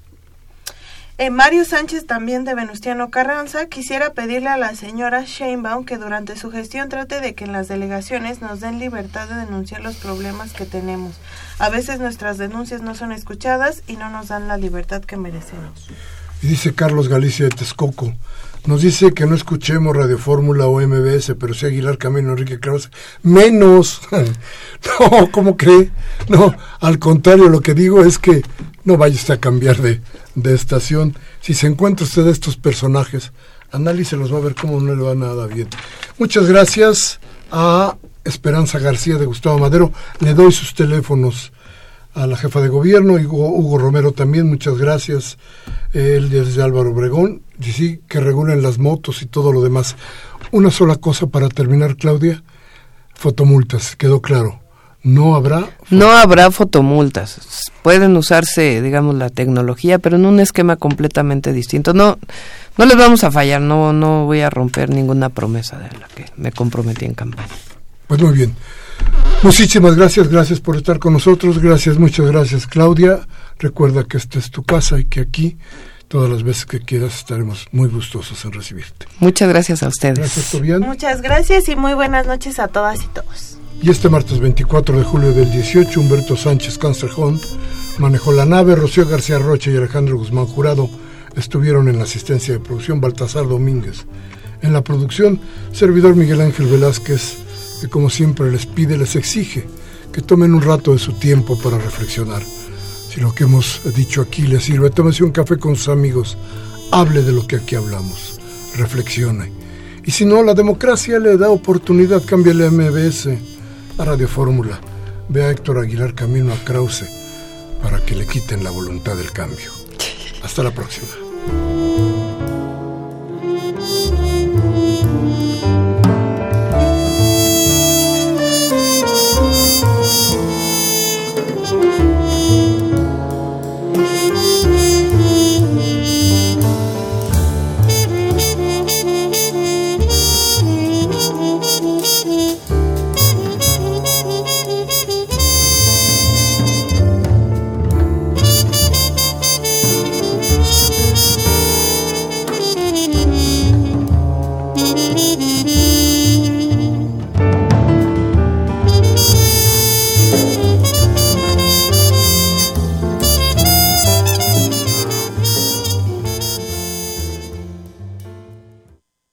Eh, Mario Sánchez, también de Venustiano Carranza, quisiera pedirle a la señora Sheinbaum que durante su gestión trate de que en las delegaciones nos den libertad de denunciar los problemas que tenemos. A veces nuestras denuncias no son escuchadas y no nos dan la libertad que merecemos. Y dice Carlos Galicia de Texcoco, nos dice que no escuchemos Radio Fórmula o MBS, pero sí Aguilar Camino, Enrique Claus. Menos. [laughs] no, ¿cómo cree? No, al contrario, lo que digo es que no vaya usted a cambiar de, de estación. Si se encuentra usted estos personajes, analícelos, va a ver cómo no le va nada bien. Muchas gracias a Esperanza García de Gustavo Madero. Le doy sus teléfonos a la jefa de gobierno, Hugo, Hugo Romero también, muchas gracias. Él desde Álvaro Obregón, y sí, que regulen las motos y todo lo demás. Una sola cosa para terminar, Claudia. Fotomultas, quedó claro. No habrá. No habrá fotomultas. Pueden usarse, digamos, la tecnología, pero en un esquema completamente distinto. No, no les vamos a fallar. No, no voy a romper ninguna promesa de la que me comprometí en campaña. Pues muy bien. Muchísimas gracias, gracias por estar con nosotros. Gracias, muchas gracias, Claudia. Recuerda que esta es tu casa y que aquí todas las veces que quieras estaremos muy gustosos en recibirte. Muchas gracias a ustedes. Gracias, Tobián. Muchas gracias y muy buenas noches a todas y todos. Y este martes 24 de julio del 18, Humberto Sánchez Cancerjón manejó la nave, Rocío García Rocha y Alejandro Guzmán Jurado estuvieron en la asistencia de producción Baltasar Domínguez. En la producción, servidor Miguel Ángel Velázquez, que como siempre les pide, les exige que tomen un rato de su tiempo para reflexionar. Si lo que hemos dicho aquí les sirve, tómese un café con sus amigos, hable de lo que aquí hablamos, reflexione. Y si no, la democracia le da oportunidad, cámbiale a MBS a Radio Fórmula. Ve a Héctor Aguilar camino a Krause para que le quiten la voluntad del cambio. Hasta la próxima.